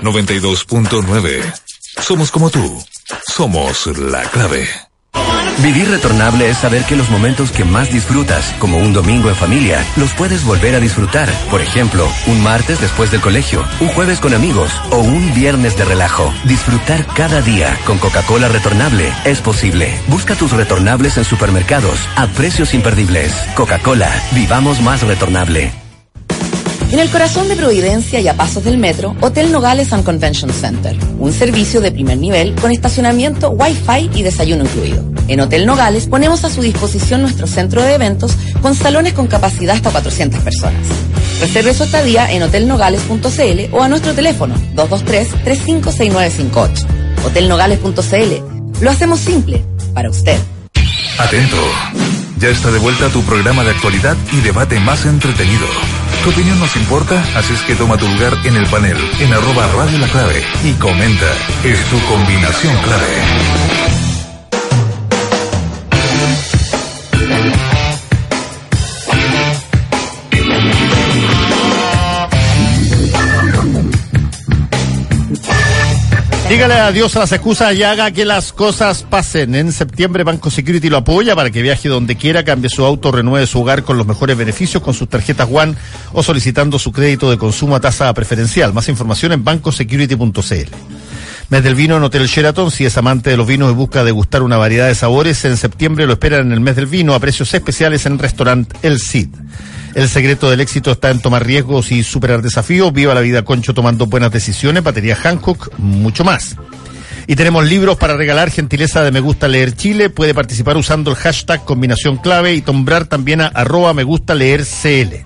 92.9. Somos como tú. Somos la clave. Vivir retornable es saber que los momentos que más disfrutas, como un domingo en familia, los puedes volver a disfrutar. Por ejemplo, un martes después del colegio, un jueves con amigos o un viernes de relajo. Disfrutar cada día con Coca-Cola retornable es posible. Busca tus retornables en supermercados a precios imperdibles. Coca-Cola, vivamos más retornable. En el corazón de Providencia y a pasos del metro, Hotel Nogales and Convention Center. Un servicio de primer nivel con estacionamiento, wifi y desayuno incluido. En Hotel Nogales ponemos a su disposición nuestro centro de eventos con salones con capacidad hasta 400 personas. Reserve su estadía en hotelnogales.cl o a nuestro teléfono 223-356958. Hotelnogales.cl. Lo hacemos simple, para usted. Atento. Ya está de vuelta tu programa de actualidad y debate más entretenido. Tu opinión nos importa, así es que toma tu lugar en el panel, en arroba Radio La Clave, y comenta. Es tu combinación clave. Dígale adiós a las excusas y haga que las cosas pasen. En septiembre Banco Security lo apoya para que viaje donde quiera, cambie su auto, renueve su hogar con los mejores beneficios con sus tarjetas One o solicitando su crédito de consumo a tasa preferencial. Más información en bancosecurity.cl. Mes del vino en Hotel Sheraton. Si es amante de los vinos y busca degustar una variedad de sabores, en septiembre lo esperan en el mes del vino a precios especiales en restaurante El Cid. El secreto del éxito está en tomar riesgos y superar desafíos. Viva la vida concho tomando buenas decisiones. Batería Hancock, mucho más. Y tenemos libros para regalar, gentileza de Me Gusta Leer Chile. Puede participar usando el hashtag combinación clave y nombrar también a arroba Me Gusta Leer CL.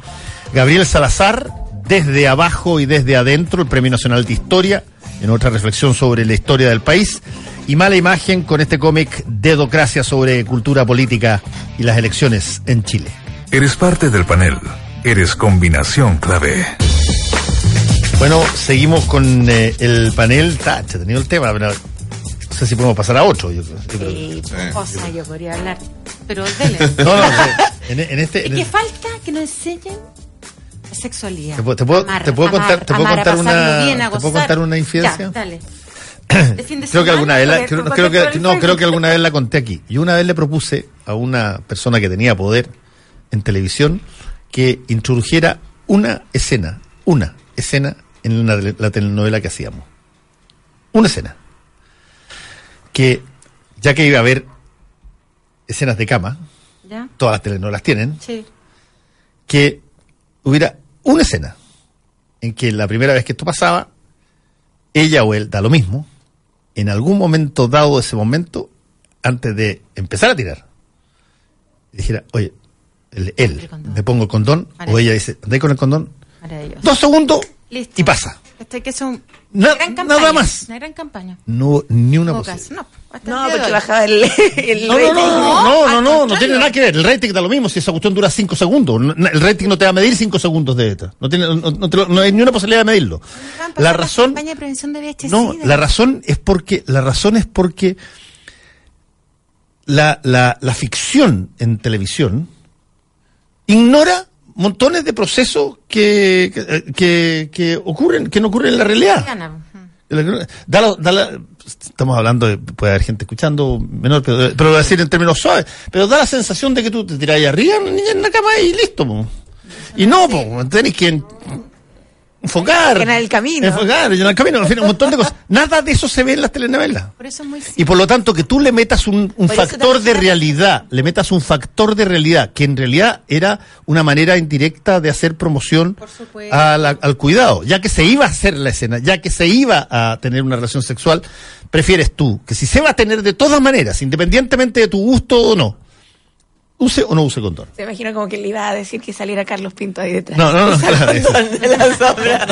Gabriel Salazar, desde abajo y desde adentro, el Premio Nacional de Historia, en otra reflexión sobre la historia del país. Y mala imagen con este cómic Dedocracia sobre cultura política y las elecciones en Chile. Eres parte del panel. Eres combinación clave. Bueno, seguimos con eh, el panel. Está entretenido el tema, pero no sé si podemos pasar a otro. yo creo. Yo creo que- Sí, cosa yo podría hablar. Pero <laughs> dele. No, no, en, en este. Es en que el- falta que nos enseñen la sexualidad. Te puedo- te puedo- Amar, te puedo amar, contar- te puedo amar, a contar una- bien, te puedo contar una infidencia. Ya, dale. <clears throat> Creo que alguna vez la, creo, creo que, no creo que alguna vez la conté aquí. Yo una vez le propuse a una persona que tenía poder en televisión que introdujera una escena, una escena en la, la telenovela que hacíamos. Una escena. Que ya que iba a haber escenas de cama, ¿Ya? todas las telenovelas tienen, Sí. que hubiera una escena en que la primera vez que esto pasaba, ella o él, da lo mismo, en algún momento dado de ese momento, antes de empezar a tirar, dijera, oye, él, él, me pongo el condón, o ella dice, andé con el condón, dos segundos Listo. y pasa. Este que es un, Na- una gran campaña. nada más. Una gran campaña. No ni una caso. No, No, el porque bajaba el, <laughs> el No, no, rating. no, no, no, no, no, no tiene nada que ver. El rating da lo mismo si esa cuestión dura cinco segundos. No- El rating no te va a medir cinco segundos de ETA. No, tiene, no, no te lo- no hay ni una posibilidad de medirlo. La la razón, campaña de prevención de VIH no, la razón es porque, la razón es porque la, la, la ficción en televisión ignora montones de procesos que, que, que, que ocurren, que no ocurren en la realidad. Da la- da la- estamos hablando de, puede haber gente escuchando menor, pero, pero lo voy a decir en términos suaves, pero da la sensación de que tú te tiras ahí arriba en, en la cama y listo. po. Y no, po, tenés que... enfocar. Llenar el camino. Enfocar, llenar el camino, en fin, un montón de cosas. Nada de eso se ve en las telenovelas. Por eso es muy Y por lo tanto, que tú le metas un, factor de realidad, le metas un factor de realidad, que en realidad era una manera indirecta de hacer promoción la- al cuidado, ya que se iba a hacer la escena, ya que se iba a tener una relación sexual, prefieres tú, que si se va a tener de todas maneras, independientemente de tu gusto o no, use o no use condón. Se imagina como que le iba a decir que saliera Carlos Pinto ahí detrás. No, no, no, <laughs> claro, la sombra.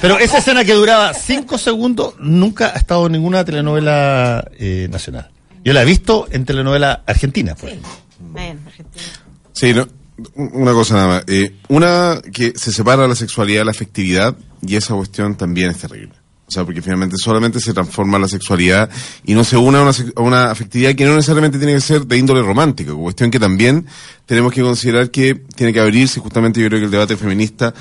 Pero esa escena que duraba cinco segundos nunca ha estado en ninguna telenovela eh, nacional. Yo la he visto en telenovela argentina. Por ejemplo. Bien, Argentina. Sí, no, una cosa nada más. Eh, una que se separa la sexualidad de la afectividad y esa cuestión también es terrible. O sea, porque finalmente solamente se transforma la sexualidad y no se une a una, a una afectividad que no necesariamente tiene que ser de índole romántica, cuestión que también tenemos que considerar que tiene que abrirse, justamente yo creo que el debate feminista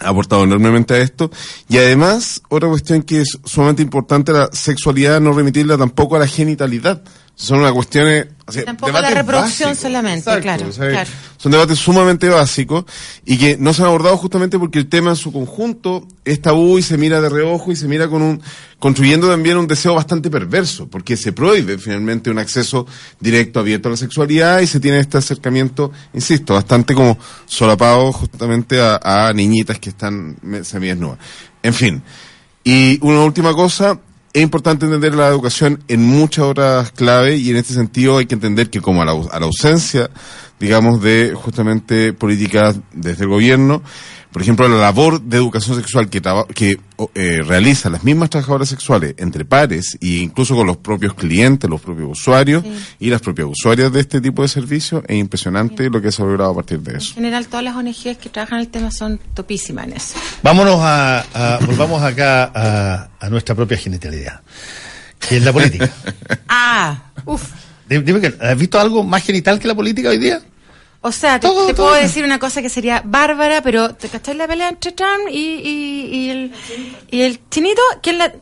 ha aportado enormemente a esto. Y además, otra cuestión que es sumamente importante, la sexualidad, no remitirla tampoco a la genitalidad. Son unas cuestiones... o sea, Tampoco la reproducción básicos. solamente, claro, o sea, claro. Son debates sumamente básicos y que no se han abordado justamente porque el tema en su conjunto es tabú y se mira de reojo y se mira con un, construyendo también un deseo bastante perverso, porque se prohíbe finalmente un acceso directo, abierto a la sexualidad y se tiene este acercamiento, insisto, bastante como solapado justamente a, a niñitas que están semidesnudas. En fin. Y una última cosa, es importante entender la educación en muchas otras claves y en este sentido hay que entender que como a la, a la ausencia, digamos, de justamente políticas desde el gobierno, por ejemplo, la labor de educación sexual que, que o, eh, realizan las mismas trabajadoras sexuales entre pares e incluso con los propios clientes, los propios usuarios y las propias usuarias de este tipo de servicios, es impresionante lo que se ha logrado a partir de En eso. general, todas las ONGs que trabajan el tema son topísimas en eso. Vámonos a, a- volvamos acá a, a nuestra propia genitalidad, que es la política. <laughs> Ah, uff. Dime, dime que, ¿has visto algo más genital que la política hoy día? O sea, te, Todo, te todo. puedo decir una cosa que sería bárbara, pero ¿te cachai la pelea entre Trump y, y, y el, y el chinito? ¿Quién la.?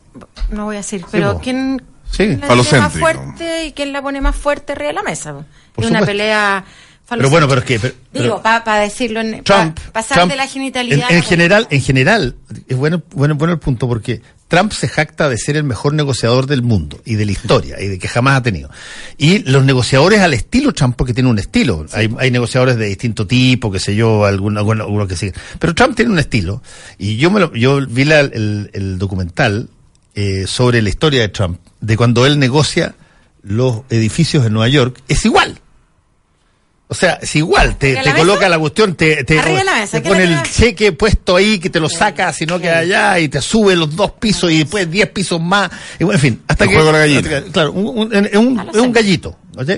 No voy a decir, pero po. ¿quién, Sí, quién la tiene más fuerte y quién la pone más fuerte arriba de la mesa? po? Por es una pelea. Pero bueno, pero es que... pero- Digo, para decirlo, en, Trump, pa- pasar Trump, de la genitalidad. En, en general, en general, es bueno, bueno, bueno el punto porque Trump se jacta de ser el mejor negociador del mundo y de la historia y de que jamás ha tenido. Y los negociadores al estilo Trump, porque tiene un estilo. Hay, hay negociadores de distinto tipo, qué sé yo, algunos alguno, alguno que sigue. Pero Trump tiene un estilo. Y yo me lo, yo vi la- el, el documental eh, sobre la historia de Trump, de cuando él negocia los edificios en Nueva York, es igual. O sea, es igual, te, ¿Arriba te la coloca la cuestión, te, te, Arriba la mesa, te ¿qué pone el cheque puesto ahí que te lo saca, sino que allá y te sube los dos pisos y después diez pisos más. Y bueno, en fin, hasta El que. juego de la gallina. hasta que- claro, un, un- es un, es gallito. ¿ok?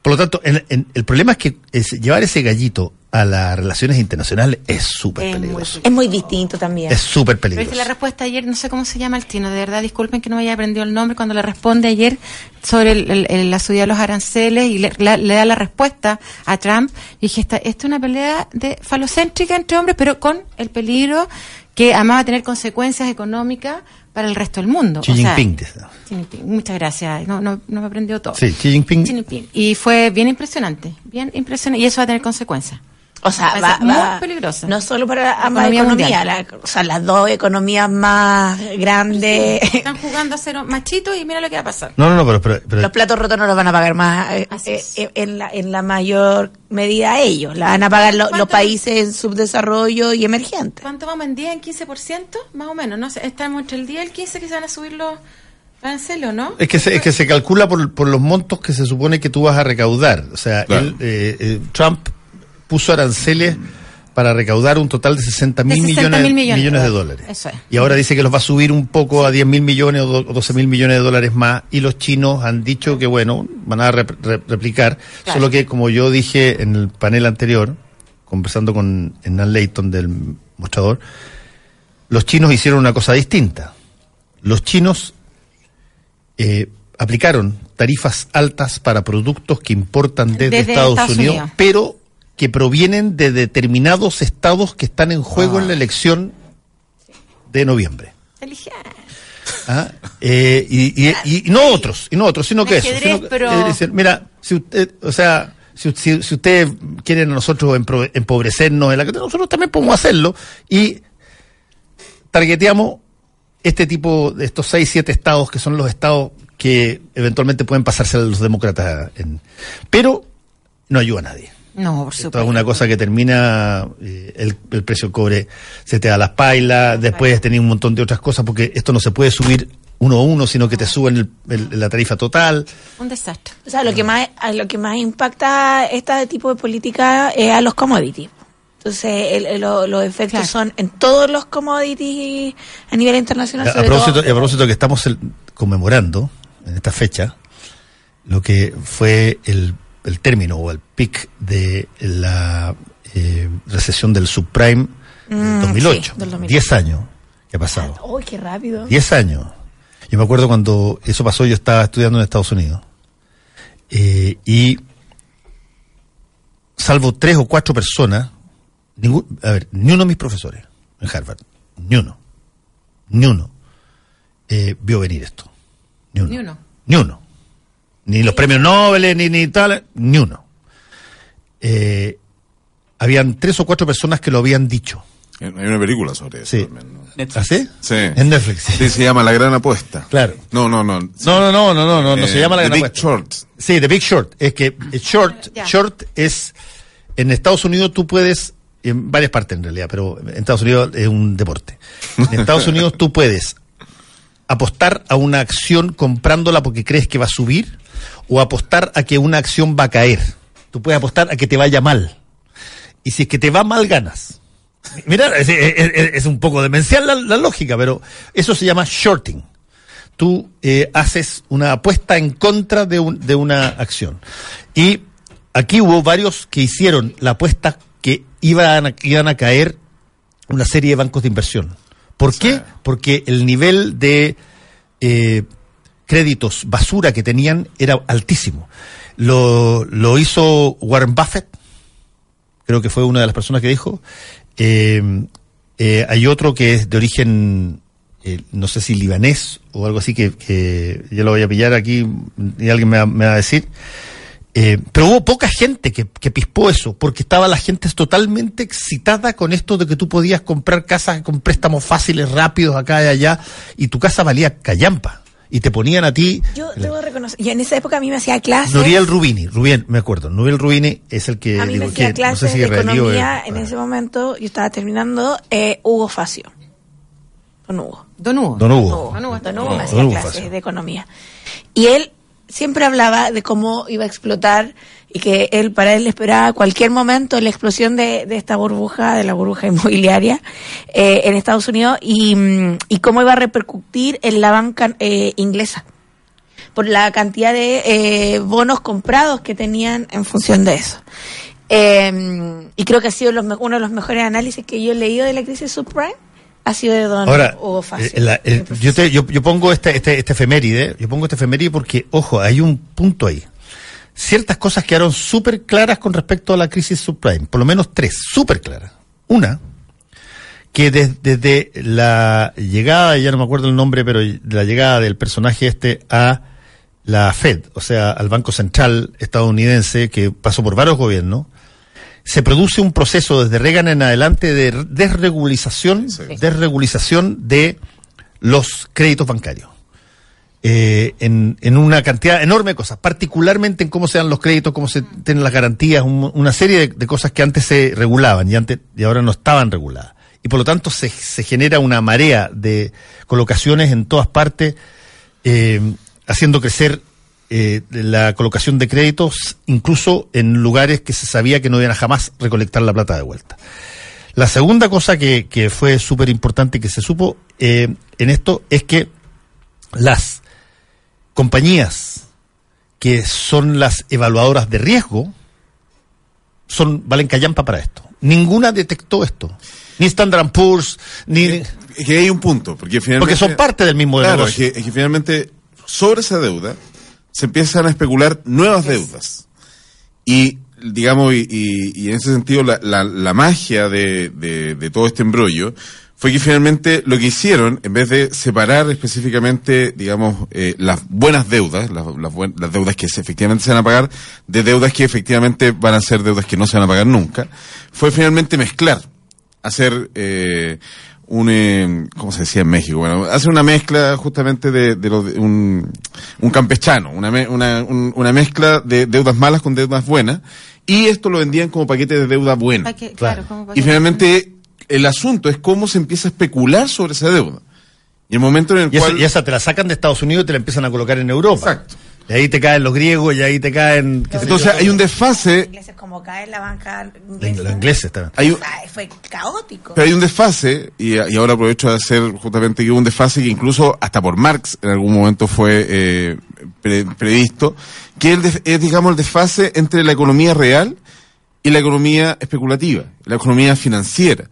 Por lo tanto, en- en- el problema es que es llevar ese gallito a las relaciones internacionales es súper muy peligroso. Es muy distinto también. Es súper Pero peligroso. la respuesta ayer, no sé cómo se llama el tino, de verdad, disculpen que no me haya aprendido el nombre, cuando le responde ayer sobre el- el- el- la subida de los aranceles y le, la- le da la respuesta a Trump, y dije, esta, esto es una pelea de falocéntrica entre hombres, pero con el peligro que además va a tener consecuencias económicas para el resto del mundo. Xi O sea, Jinping. Xi Jinping, muchas gracias, no, no, no me aprendió todo. Sí, Xi Jinping. Xi Jinping. Y fue bien impresionante, bien impresionante, y eso va a tener consecuencias. O sea, Va muy va- peligrosa. No solo para ambas Economía economías, la- o sea, las dos economías más grandes. Están jugando a ser machitos y mira lo que va a pasar. No, no, no, pero, pero, pero- Los platos rotos no los van a pagar más eh, eh, eh, en, la, en la mayor medida ellos. La van a pagar lo- los países en subdesarrollo y emergentes. ¿Cuánto vamos en 10, en 15%? Más o menos, ¿no? sé, Estamos entre el 10 y el 15 que se van a subir los aranceles, ¿no? Es que, se, es que se calcula por, por los montos que se supone que tú vas a recaudar. O sea, Claro. él, eh, eh, Trump puso aranceles para recaudar un total de 60 mil De 60 millones, mil millones millones de dólares. dólares. Eso es. Y ahora dice que los va a subir un poco a 10 mil millones o do- o 12 mil millones de dólares más. Y los chinos han dicho que, bueno, van a rep- re- replicar. Claro. Solo que, como yo dije en el panel anterior, conversando con Hernán Leighton del mostrador, los chinos hicieron una cosa distinta. Los chinos eh, aplicaron tarifas altas para productos que importan desde, Desde Estados, Estados Unidos, Unidos. pero que provienen de determinados estados que están en juego en la elección de noviembre. ¿Ah? Eh, y, y- y- y no otros, y no otros, sino que eso. sino que- decir, mira, si usted, o sea, si, si, si ustedes quieren a nosotros empobrecernos en la nosotros también podemos hacerlo y targeteamos este tipo de estos seis, siete estados que son los estados que eventualmente pueden pasarse a los demócratas. En, pero no ayuda a nadie. No, por Esto supuesto. es una cosa que termina, eh, el, el precio del cobre se te da las pailas, después tenés un montón de otras cosas, porque esto no se puede subir uno a uno, sino que te suben el- el- la tarifa total. Un desastre. O sea, lo que más, lo que más impacta este tipo de política es a los commodities. Entonces, el- el- lo- los efectos Claro. son en todos los commodities a nivel internacional. A, propósito, todo- a propósito que estamos el- conmemorando en esta fecha lo que fue el, el término o el pic de la eh, recesión del subprime del Mm, 2008. sí, del 2008. 10 años que ha pasado. ¡Uy, qué rápido! 10 años. Yo me acuerdo cuando eso pasó, yo estaba estudiando en Estados Unidos. Eh, y salvo tres o cuatro personas, ningún, a ver, ni uno de mis profesores en Harvard, ni uno, ni uno, eh, vio venir esto. Ni uno. Ni uno. Ni uno. Ni los premios Nobel, ni, ni tal, ni uno. Eh, habían tres o cuatro personas que lo habían dicho. Hay una película sobre eso Sí. también, ¿no? ¿Así? Sí. En Netflix. Sí, se llama La Gran Apuesta. Claro. No, no, no. No, no, no, no, no, no, no Eh, se llama la The gran Big apuesta. Short. Sí, The Big Short. Es que eh, short, short es en Estados Unidos tú puedes en varias partes en realidad, pero en Estados Unidos es un deporte. En Estados Unidos tú puedes apostar a una acción comprándola porque crees que va a subir o apostar a que una acción va a caer. Tú puedes apostar a que te vaya mal. Y si es que te va mal, ganas. Mira, es, es- es- es un poco demencial la, la lógica, pero eso se llama shorting. Tú eh, haces una apuesta en contra de, un- de una acción. Y aquí hubo varios que hicieron la apuesta que iban a, iban a caer una serie de bancos de inversión. ¿Por qué? Porque el nivel de eh, créditos basura que tenían era altísimo. Lo, lo hizo Warren Buffett, creo que fue una de las personas que dijo. Eh, eh, hay otro que es de origen, eh, no sé si libanés o algo así, que, que yo lo voy a pillar aquí y alguien me va, a decir. Pero hubo poca gente que, que pispó eso, porque estaba la gente totalmente excitada con esto de que tú podías comprar casas con préstamos fáciles, rápidos, acá y allá, y tu casa valía callampa. Y te ponían a ti. Yo debo reconocer, y en esa época a mí me hacía clases. Nuriel Rubini, Rubén, me acuerdo. Nuriel Rubini es el que. a mí me digo, hacía que clases no sé si de economía en ese momento, yo estaba terminando, eh, Hugo Facio. Don Hugo. Don Hugo. Don Hugo. Don Hugo, Don Hugo Don me hacía Hugo clases Facio. de economía. Y él siempre hablaba de cómo iba a explotar y que él, para él esperaba cualquier momento la explosión de, esta burbuja, de la burbuja <laughs> inmobiliaria eh, en Estados Unidos y, mm, y cómo iba a repercutir en la banca eh, inglesa por la cantidad de eh, bonos comprados que tenían en función de eso. Eh, y creo que ha sido los uno de los mejores análisis que yo he leído de la crisis subprime. Ha sido de Don Ahora, Hugo Facio. eh, la- eh, yo, te- yo, yo pongo este, este, este efeméride, yo pongo este efeméride porque, ojo, hay un punto ahí. Ciertas cosas quedaron súper claras con respecto a la crisis subprime, por lo menos tres, súper claras. Una, que des- desde la llegada, ya no me acuerdo el nombre, pero la llegada del personaje este a la Fed, o sea, al Banco Central estadounidense, que pasó por varios gobiernos, se produce un proceso desde Reagan en adelante de desregulización, desregulización de los créditos bancarios. Eh, en, en una cantidad enorme de cosas, particularmente en cómo se dan los créditos, cómo se tienen las garantías, un- una serie de, de cosas que antes se regulaban y antes y ahora no estaban reguladas. Y por lo tanto se, se genera una marea de colocaciones en todas partes, eh, haciendo crecer eh, la colocación de créditos, incluso en lugares que se sabía que no iban a jamás recolectar la plata de vuelta. La segunda cosa que, que fue súper importante que se supo eh, en esto es que las compañías que son las evaluadoras de riesgo son valen callampa para esto. Ninguna detectó esto. Ni Standard Poor's, ni... Es que hay un punto, porque finalmente... Porque son parte del mismo Claro, es que, es que finalmente sobre esa deuda se empiezan a especular nuevas deudas. Y, digamos, y, y- y en ese sentido la, la- la magia de, de- de todo este embrollo fue que finalmente lo que hicieron, en vez de separar específicamente, digamos, eh, las buenas deudas, las, las buen- las deudas que se- efectivamente se van a pagar, de deudas que efectivamente van a ser deudas que no se van a pagar nunca, fue finalmente mezclar hacer eh, un eh, ¿cómo se decía en México? Bueno, hace una mezcla justamente de, de, lo de un, un campechano, una, me- una, un- una mezcla de deudas malas con deudas buenas, y esto lo vendían como paquete de deuda buena. Claro, Y finalmente el asunto es cómo se empieza a especular sobre esa deuda. Y el momento en el Y, cual... y esa te la sacan de Estados Unidos y te la empiezan a colocar en Europa. Exacto. Y ahí te caen los griegos y ahí te caen... Entonces yo. hay un desfase, ingleses como cae en la banca Los inglesa. los ingleses también. hay un, O sea, fue caótico. pero hay un desfase, y, y ahora aprovecho de hacer justamente que hubo un desfase que incluso hasta por Marx en algún momento fue eh, pre- previsto, que el def- es, digamos, el desfase entre la economía real y la economía especulativa, la economía financiera,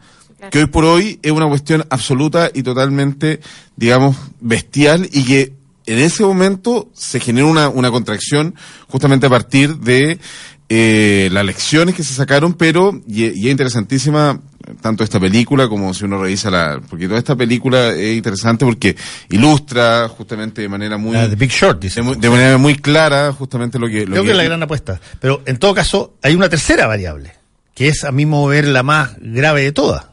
que hoy por hoy es una cuestión absoluta y totalmente, digamos, bestial y que en ese momento se genera una, una contracción justamente a partir de eh, las lecciones que se sacaron, pero, y, y es interesantísima tanto esta película como si uno revisa la, porque toda esta película es interesante porque ilustra justamente de manera muy, The Big Short, de, dice. de manera muy clara justamente lo que, lo Creo que es la gran apuesta. Pero en todo caso, hay una tercera variable, que es a mi mover la más grave de todas.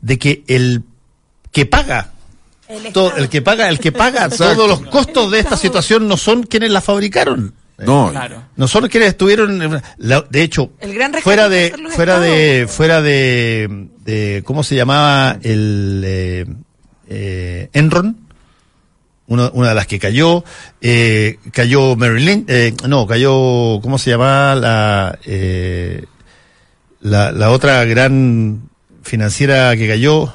De que el que paga, El todo, el que paga, el que paga <laughs> todos los costos de esta situación no son quienes la fabricaron. no, Claro. No son quienes estuvieron, en- la- de hecho, El gran rescate fuera de, fuera de, fuera de, de, ¿cómo se llamaba el eh, eh, Enron? Una, una de las que cayó, eh, cayó Marilyn, eh, no, cayó, ¿cómo se llamaba la, eh, la, la otra gran financiera que cayó?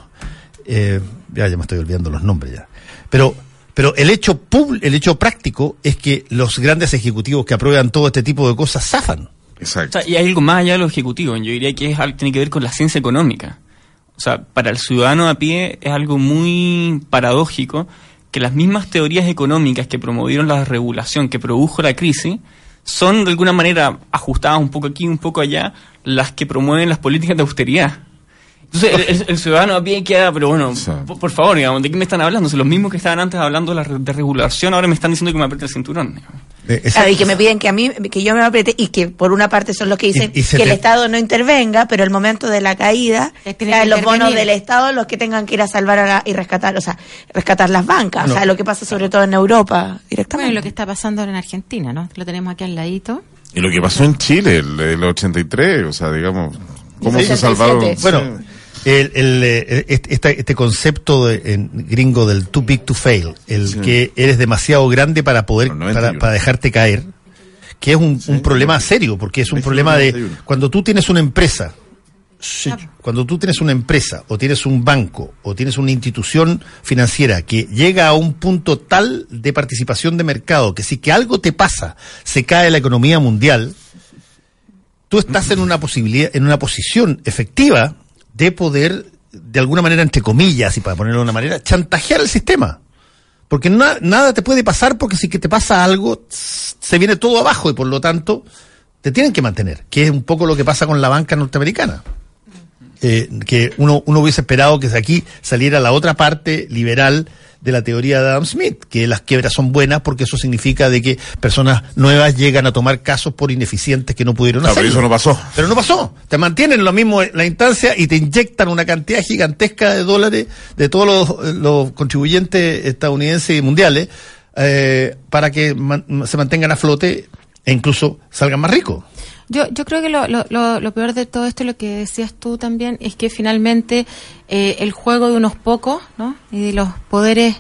Ya, ya me estoy olvidando los nombres ya. Pero, pero el hecho pub- el hecho práctico es que los grandes ejecutivos que aprueban todo este tipo de cosas zafan. O exacto. sea, y hay algo más allá de lo ejecutivo. Yo diría que es algo, tiene que ver con la ciencia económica. O sea, para el ciudadano a pie es algo muy paradójico que las mismas teorías económicas que promovieron la regulación que produjo la crisis son de alguna manera ajustadas un poco aquí, un poco allá, las que promueven las políticas de austeridad. Entonces, el, el- el ciudadano a pie queda, pero bueno, Sí. por, por favor, digamos, ¿de qué me están hablando? Los mismos que estaban antes hablando de, la re- de regulación ahora me están diciendo que me apriete el cinturón. Eh, esa- Claro, y que me piden que a mí, que yo me apriete, y que por una parte son los que dicen Y- y se que el Estado no intervenga, pero el momento de la caída, los bonos del Estado los que tengan que ir a salvar a la- y rescatar, o sea, rescatar las bancas, No. o sea, lo que pasa sobre todo en Europa Bueno, directamente. y lo que está pasando ahora en Argentina, ¿no? Lo tenemos aquí al ladito. Y lo que pasó en Chile, el, el 83, o sea, digamos, cómo se 87. salvaron. Bueno, el, el, eh, este, esta- este concepto de- en gringo del too big to fail, el Sí. que eres demasiado grande para poder, para, 91. para dejarte caer, que es un, un problema serio, porque es un problema de 91. cuando tú tienes una empresa, sí, cuando tú tienes una empresa o tienes un banco o tienes una institución financiera que llega a un punto tal de participación de mercado que si que algo te pasa, se cae la economía mundial, tú estás en una posibilidad, en una posición efectiva de poder, de alguna manera, entre comillas, y para ponerlo de una manera, chantajear el sistema. Porque na- nada te puede pasar porque si que te pasa algo, se viene todo abajo y por lo tanto te tienen que mantener, que es un poco lo que pasa con la banca norteamericana. Eh, que uno, uno hubiese esperado que de aquí saliera la otra parte liberal de la teoría de Adam Smith, que las quiebras son buenas porque eso significa de que personas nuevas llegan a tomar casos por ineficientes que no pudieron No, pero hacerlo. eso no pasó. Pero no pasó. Te mantienen lo mismo en la instancia y te inyectan una cantidad gigantesca de dólares de todos los, los contribuyentes estadounidenses y mundiales eh, para que man- se mantengan a flote e incluso salgan más ricos. Yo, yo creo que lo, lo, lo, peor de todo esto, lo que decías tú también, es que finalmente eh, el juego de unos pocos, ¿no? Y de los poderes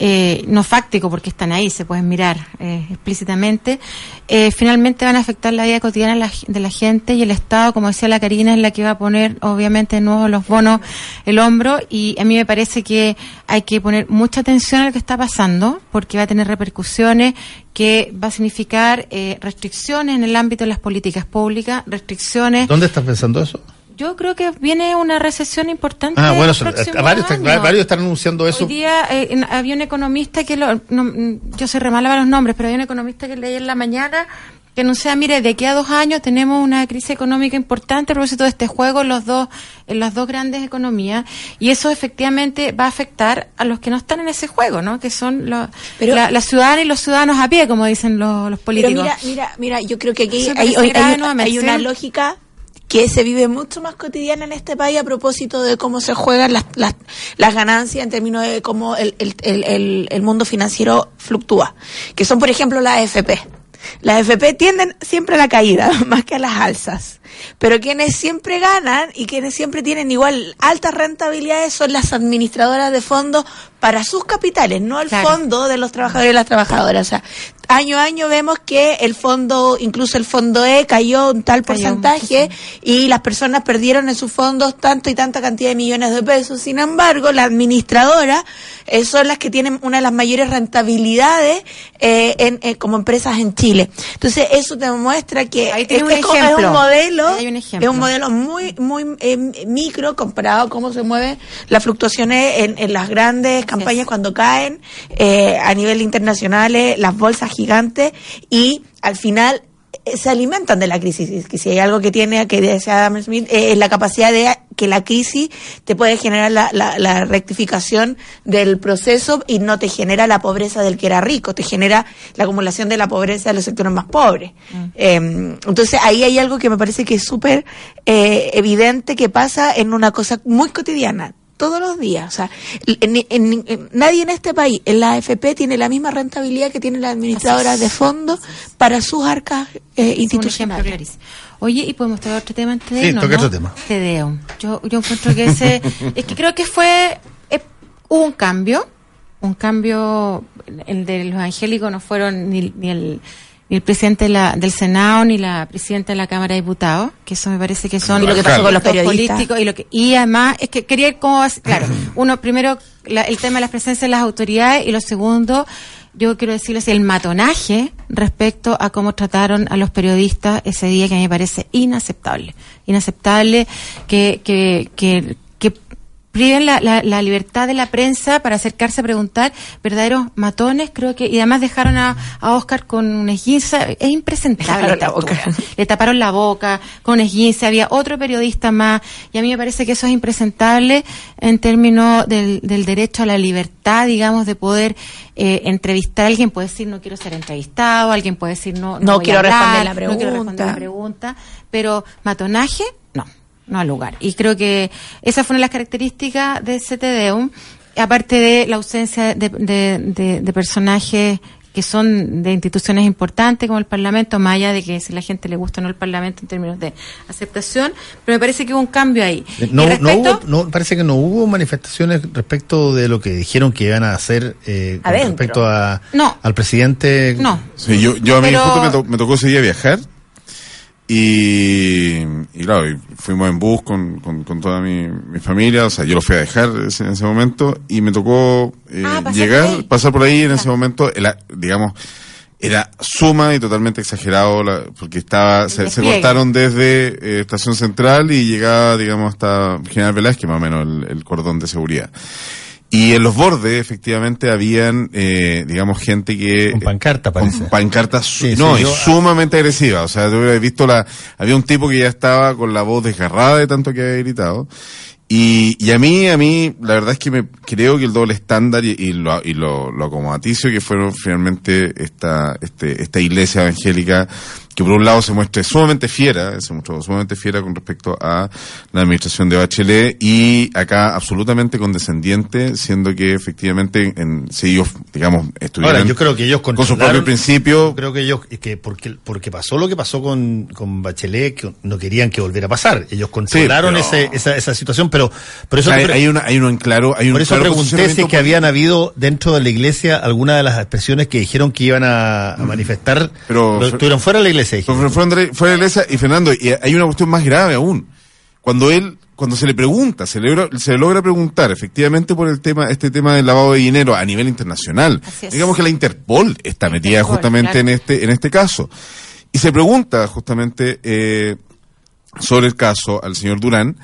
eh, no fácticos, porque están ahí, se pueden mirar eh, explícitamente, eh, finalmente van a afectar la vida cotidiana de la, de la gente y el Estado, como decía la Karina, es la que va a poner, obviamente, de nuevo los bonos el hombro y a mí me parece que hay que poner mucha atención a lo que está pasando porque va a tener repercusiones que va a significar eh, restricciones en el ámbito de las políticas públicas, restricciones. ¿Dónde estás pensando eso? Yo creo que viene una recesión importante. Ah, bueno, el eso- próximo varios, año. varios están anunciando eso. Hoy día eh, había un economista que lo, no, yo sé remalaba los nombres, pero había un economista que leí en la mañana que anunciaba, mire, de aquí a dos años tenemos una crisis económica importante a propósito de este juego en los dos, en las dos grandes economías, y eso efectivamente va a afectar a los que no están en ese juego, ¿no? Que son los, Pero- la, las ciudadanas y los ciudadanos a pie, como dicen los, los Pero políticos. mira, mira, mira, yo creo que aquí hay, hay- hay una lógica que se vive mucho más cotidiana en este país a propósito de cómo se juegan las, las, las ganancias en términos de cómo el, el, el, el mundo financiero fluctúa, que son, por ejemplo, las AFP. Las AFP tienden siempre a la caída, <laughs> más que a las alzas. Pero quienes siempre ganan y quienes siempre tienen igual altas rentabilidades son las administradoras de fondos para sus capitales, no el fondo de los trabajadores y las trabajadoras. O sea, año a año vemos que el fondo, incluso el fondo E cayó un tal porcentaje y las personas perdieron en sus fondos tanto y tanta cantidad de millones de pesos. Sin embargo, la administradora eh, son las que tienen una de las mayores rentabilidades eh, en, eh, como empresas en Chile. Entonces, eso te demuestra que Ahí es, un modelo, Ahí hay un ejemplo. es un modelo muy, muy eh, micro comparado a cómo se mueven las fluctuaciones en, en las grandes campañas cuando caen eh, a nivel internacional, las bolsas gigantes y al final se alimentan de la crisis. Que si hay algo que tiene, que decía Adam Smith, eh, es la capacidad de que la crisis te puede generar la, la- la rectificación del proceso y no te genera la pobreza del que era rico, te genera la acumulación de la pobreza de los sectores más pobres. Eh, entonces ahí hay algo que me parece que es súper eh, evidente que pasa en una cosa muy cotidiana. Todos los días, o sea, en- en- en- nadie en este país, en la AFP, tiene la misma rentabilidad que tiene la administradora de fondos para sus arcas eh, institucionales. Oye, ¿y podemos tocar otro tema antes de Sí, toca no? otro tema. Tedeum. Yo, yo encuentro que ese... <laughs> es que creo que fue... eh, hubo un cambio. Un cambio... El de los evangélicos no fueron ni, ni el... Ni el presidente de la- del Senado ni la presidenta de la Cámara de Diputados, que eso me parece que son Y lo que pasó con los periodistas. políticos y lo que y además es que quería ir como as- claro uno primero la- el tema de las presencias de las autoridades y lo segundo yo quiero decirles el matonaje respecto a cómo trataron a los periodistas ese día que a mí me parece inaceptable inaceptable que que, que priven la, la, la libertad de la prensa para acercarse a preguntar verdaderos matones, creo que, y además dejaron a, a Oscar con un esguince, es impresentable. Le taparon a la boca. Le taparon la boca con un esguince, había otro periodista más, y a mí me parece que eso es impresentable en términos del, del derecho a la libertad, digamos, de poder eh, entrevistar a alguien, puede decir no quiero ser entrevistado, alguien puede decir no, No voy a quiero hablar, responder la no quiero responder la pregunta. pregunta, pero matonaje, no, no al lugar. Y creo que esas fueron las características de CTDEUM, aparte de la ausencia de, de, de- de personajes que son de instituciones importantes como el Parlamento, más allá de que si la gente le gusta o no el Parlamento en términos de aceptación, pero me parece que hubo un cambio ahí. Eh, No, no hubo, no, parece que no hubo manifestaciones respecto de lo que dijeron que iban a hacer eh, con respecto a, No. al presidente. No. Sí, yo, yo a mí Pero- justo me, to- me tocó ese día viajar y, y claro, y fuimos en bus con, con, con toda mi, mi familia, o sea, yo lo fui a dejar ese- en ese momento y me tocó eh, Ah, pasar llegar, pasar por ahí en ese momento, era, digamos, era suma y totalmente exagerado la- porque estaba, se, se cortaron desde eh, Estación Central y llegaba, digamos, hasta General Velázquez, más o menos, el, el cordón de seguridad. Y en los bordes, efectivamente, habían, eh, digamos, gente que... Con pancarta, parece. Con pancartas, su- Sí, no, sí, y yo- sumamente agresiva. O sea, tú hubieras visto la... Había un tipo que ya estaba con la voz desgarrada de tanto que había gritado. Y, y a mí, a mí, la verdad es que me creo que el doble estándar y, y lo, y lo, lo acomodaticio que fueron finalmente esta, este, esta iglesia evangélica, que por un lado se muestra sumamente fiera, se mostró sumamente fiera con respecto a la administración de Bachelet y acá absolutamente condescendiente, siendo que efectivamente en, si ellos, digamos, estuvieran Ahora, yo creo que ellos con su propio principio, Yo creo que ellos, que porque, porque pasó lo que pasó con, con Bachelet, que no querían que volviera a pasar. Ellos controlaron pero- ese, esa, esa situación, pero, pero eso hay, pre- hay una, hay claro, hay un por eso claro pregunté si es que habían habido dentro de la iglesia alguna de las expresiones que dijeron que iban a, a manifestar, Mm. Pero- lo- estuvieron fuera de la iglesia. Dijeron. Fue, fue André- fue y Fernando, y hay una cuestión más grave aún. Cuando él, cuando se le pregunta, se le, logra- se le logra preguntar efectivamente por el tema, este tema del lavado de dinero a nivel internacional. Digamos que la Interpol está metida Interpol, justamente claro. en este, en este caso. Y se pregunta justamente, eh, sobre el caso al señor Durán,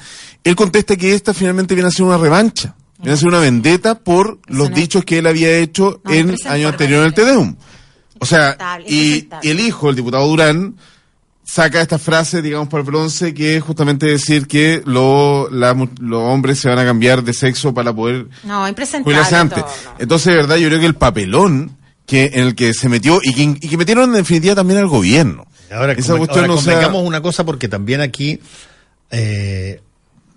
él contesta que esta finalmente viene a ser una revancha, viene a ser una vendetta por los dichos que él había hecho No, en año anterior en el Tedeum. O sea, y, el hijo, el diputado Durán, saca esta frase, digamos, por el bronce, que es justamente decir que lo, la los hombres se van a cambiar de sexo para poder No, jubilarse antes. todo, no. Entonces, de verdad, yo creo que el papelón que en el que se metió y que, y que metieron en definitiva también al gobierno. Ahora, Esa ahora no sea- una cosa porque también aquí eh,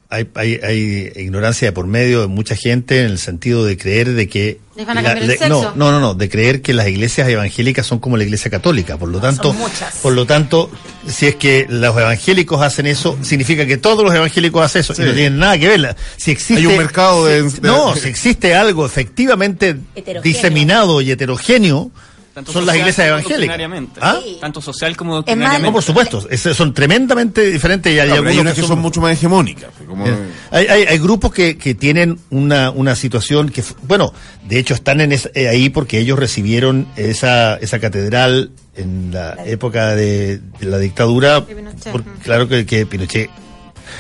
hay, hay, hay ignorancia de por medio de mucha gente en el sentido de creer de que ¿Les van a la- cambiar el no, sexo? no, no, no, de creer que las iglesias evangélicas son como la iglesia católica. Por lo tanto, muchas. por lo tanto, si es que los evangélicos hacen eso, significa que todos los evangélicos hacen eso y no tienen nada que ver. Si existe, Hay un mercado de- si- no, si existe algo efectivamente diseminado y heterogéneo, Tanto son las iglesias evangélicas. ¿Ah? Tanto social como No, doctrinariamente. por supuesto, es- son tremendamente diferentes y hay No, pero hay algunos unas que son mucho más hegemónicas. pues, Como, hay, hay, hay grupos que, que tienen una, una situación que, bueno, de hecho están en es- eh, ahí porque ellos recibieron esa, esa catedral en la época de, de la dictadura. De Pinochet, por- ujú. claro que, que Pinochet.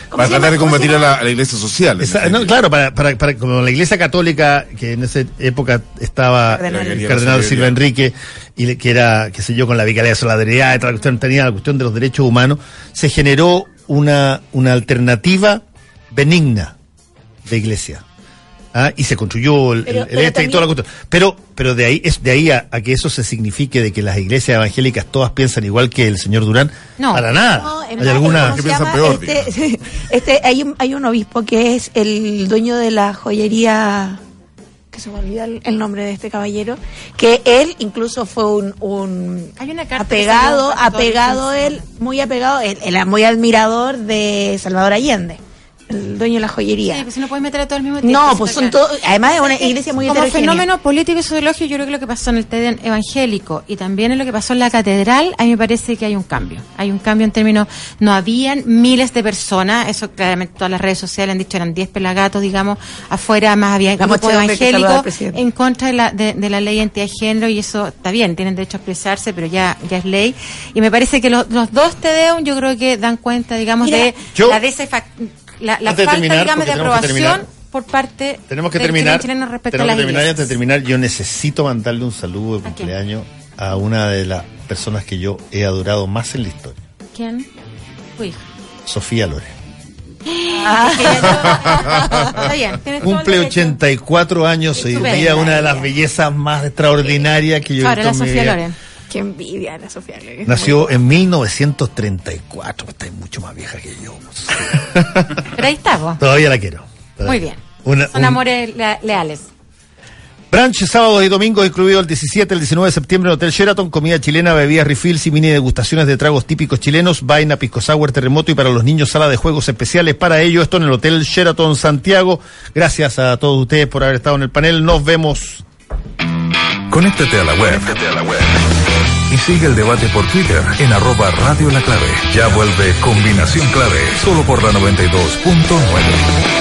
Para tratar de combatir a la, a la iglesia social. Esa- no, claro, para, para, para- como la iglesia católica, que en esa época estaba Cardenal. el cardenal Silva Enrique, y le- que era, qué sé yo, con la vicariedad de solidaridad, y toda la cuestión, tenía la cuestión de los derechos humanos, se generó una, una alternativa benigna de iglesia. ¿Ah? Y se construyó el, Pero- el- el pero este y toda la cuestión. Pero, pero de ahí, es de ahí a, a que eso se signifique de que las iglesias evangélicas todas piensan igual que el señor Durán, No. para nada. No, en Hay más, alguna, ¿cómo que piensan peor, Este, <laughs> este, hay, un, hay un obispo que es el dueño de la joyería, que se me olvida el, el nombre de este caballero, que él incluso fue un, un Hay una carta apegado, apegado él, muy apegado, él, él era muy admirador de Salvador Allende, el dueño de la joyería. Sí, pues si no puedes meter a todo al mismo tiempo. no, pues está son todos, además es una iglesia muy Como heterogénea. fenómeno político y sociológico, yo creo que lo que pasó en el TED evangélico y también en lo que pasó en la catedral, a mí me parece que hay un cambio. Hay un cambio en términos, no habían miles de personas, eso claramente todas las redes sociales han dicho eran 10 pelagatos, digamos, afuera más había grupos evangélicos en contra de la, de, de la ley de identidad de género y eso está bien, tienen derecho a expresarse, pero ya, ya es ley. Y me parece que los, los dos TEDEUM yo creo que dan cuenta, digamos, Mira, de yo- la desafa- la, la falta, terminar, digamos, de porque tenemos que aprobación terminar. por parte Tenemos que terminar. chileno chileno respecto tenemos a las que terminar y antes de terminar, yo necesito mandarle un saludo de cumpleaños a una de las personas que yo he adorado más en la historia, ¿Quién? Uy. Sofía Lore. Ah, Está bien, el Cumple derecho. 84 años hoy Estupenda día una de las bellezas más extraordinarias que yo he Ahora visto la en mi Sofía vida. Qué envidia la Sofía. Loren. Nació en 1934, está mucho más vieja que yo. Pero ahí está, vos. Todavía la quiero. Muy bien. Una- Son un- amores lea- leales. Brunch sábados y domingos, incluido el 17 el 19 de septiembre en Hotel Sheraton, comida chilena, bebidas refills y mini degustaciones de tragos típicos chilenos, vaina, pisco sour, terremoto y para los niños sala de juegos especiales para ello. Esto en el Hotel Sheraton Santiago. Gracias a todos ustedes por haber estado en el panel. Nos vemos. Conéctate a la web. Y sigue el debate por Twitter en arroba Radio La Clave. Ya vuelve Combinación Clave, solo por la 92.9.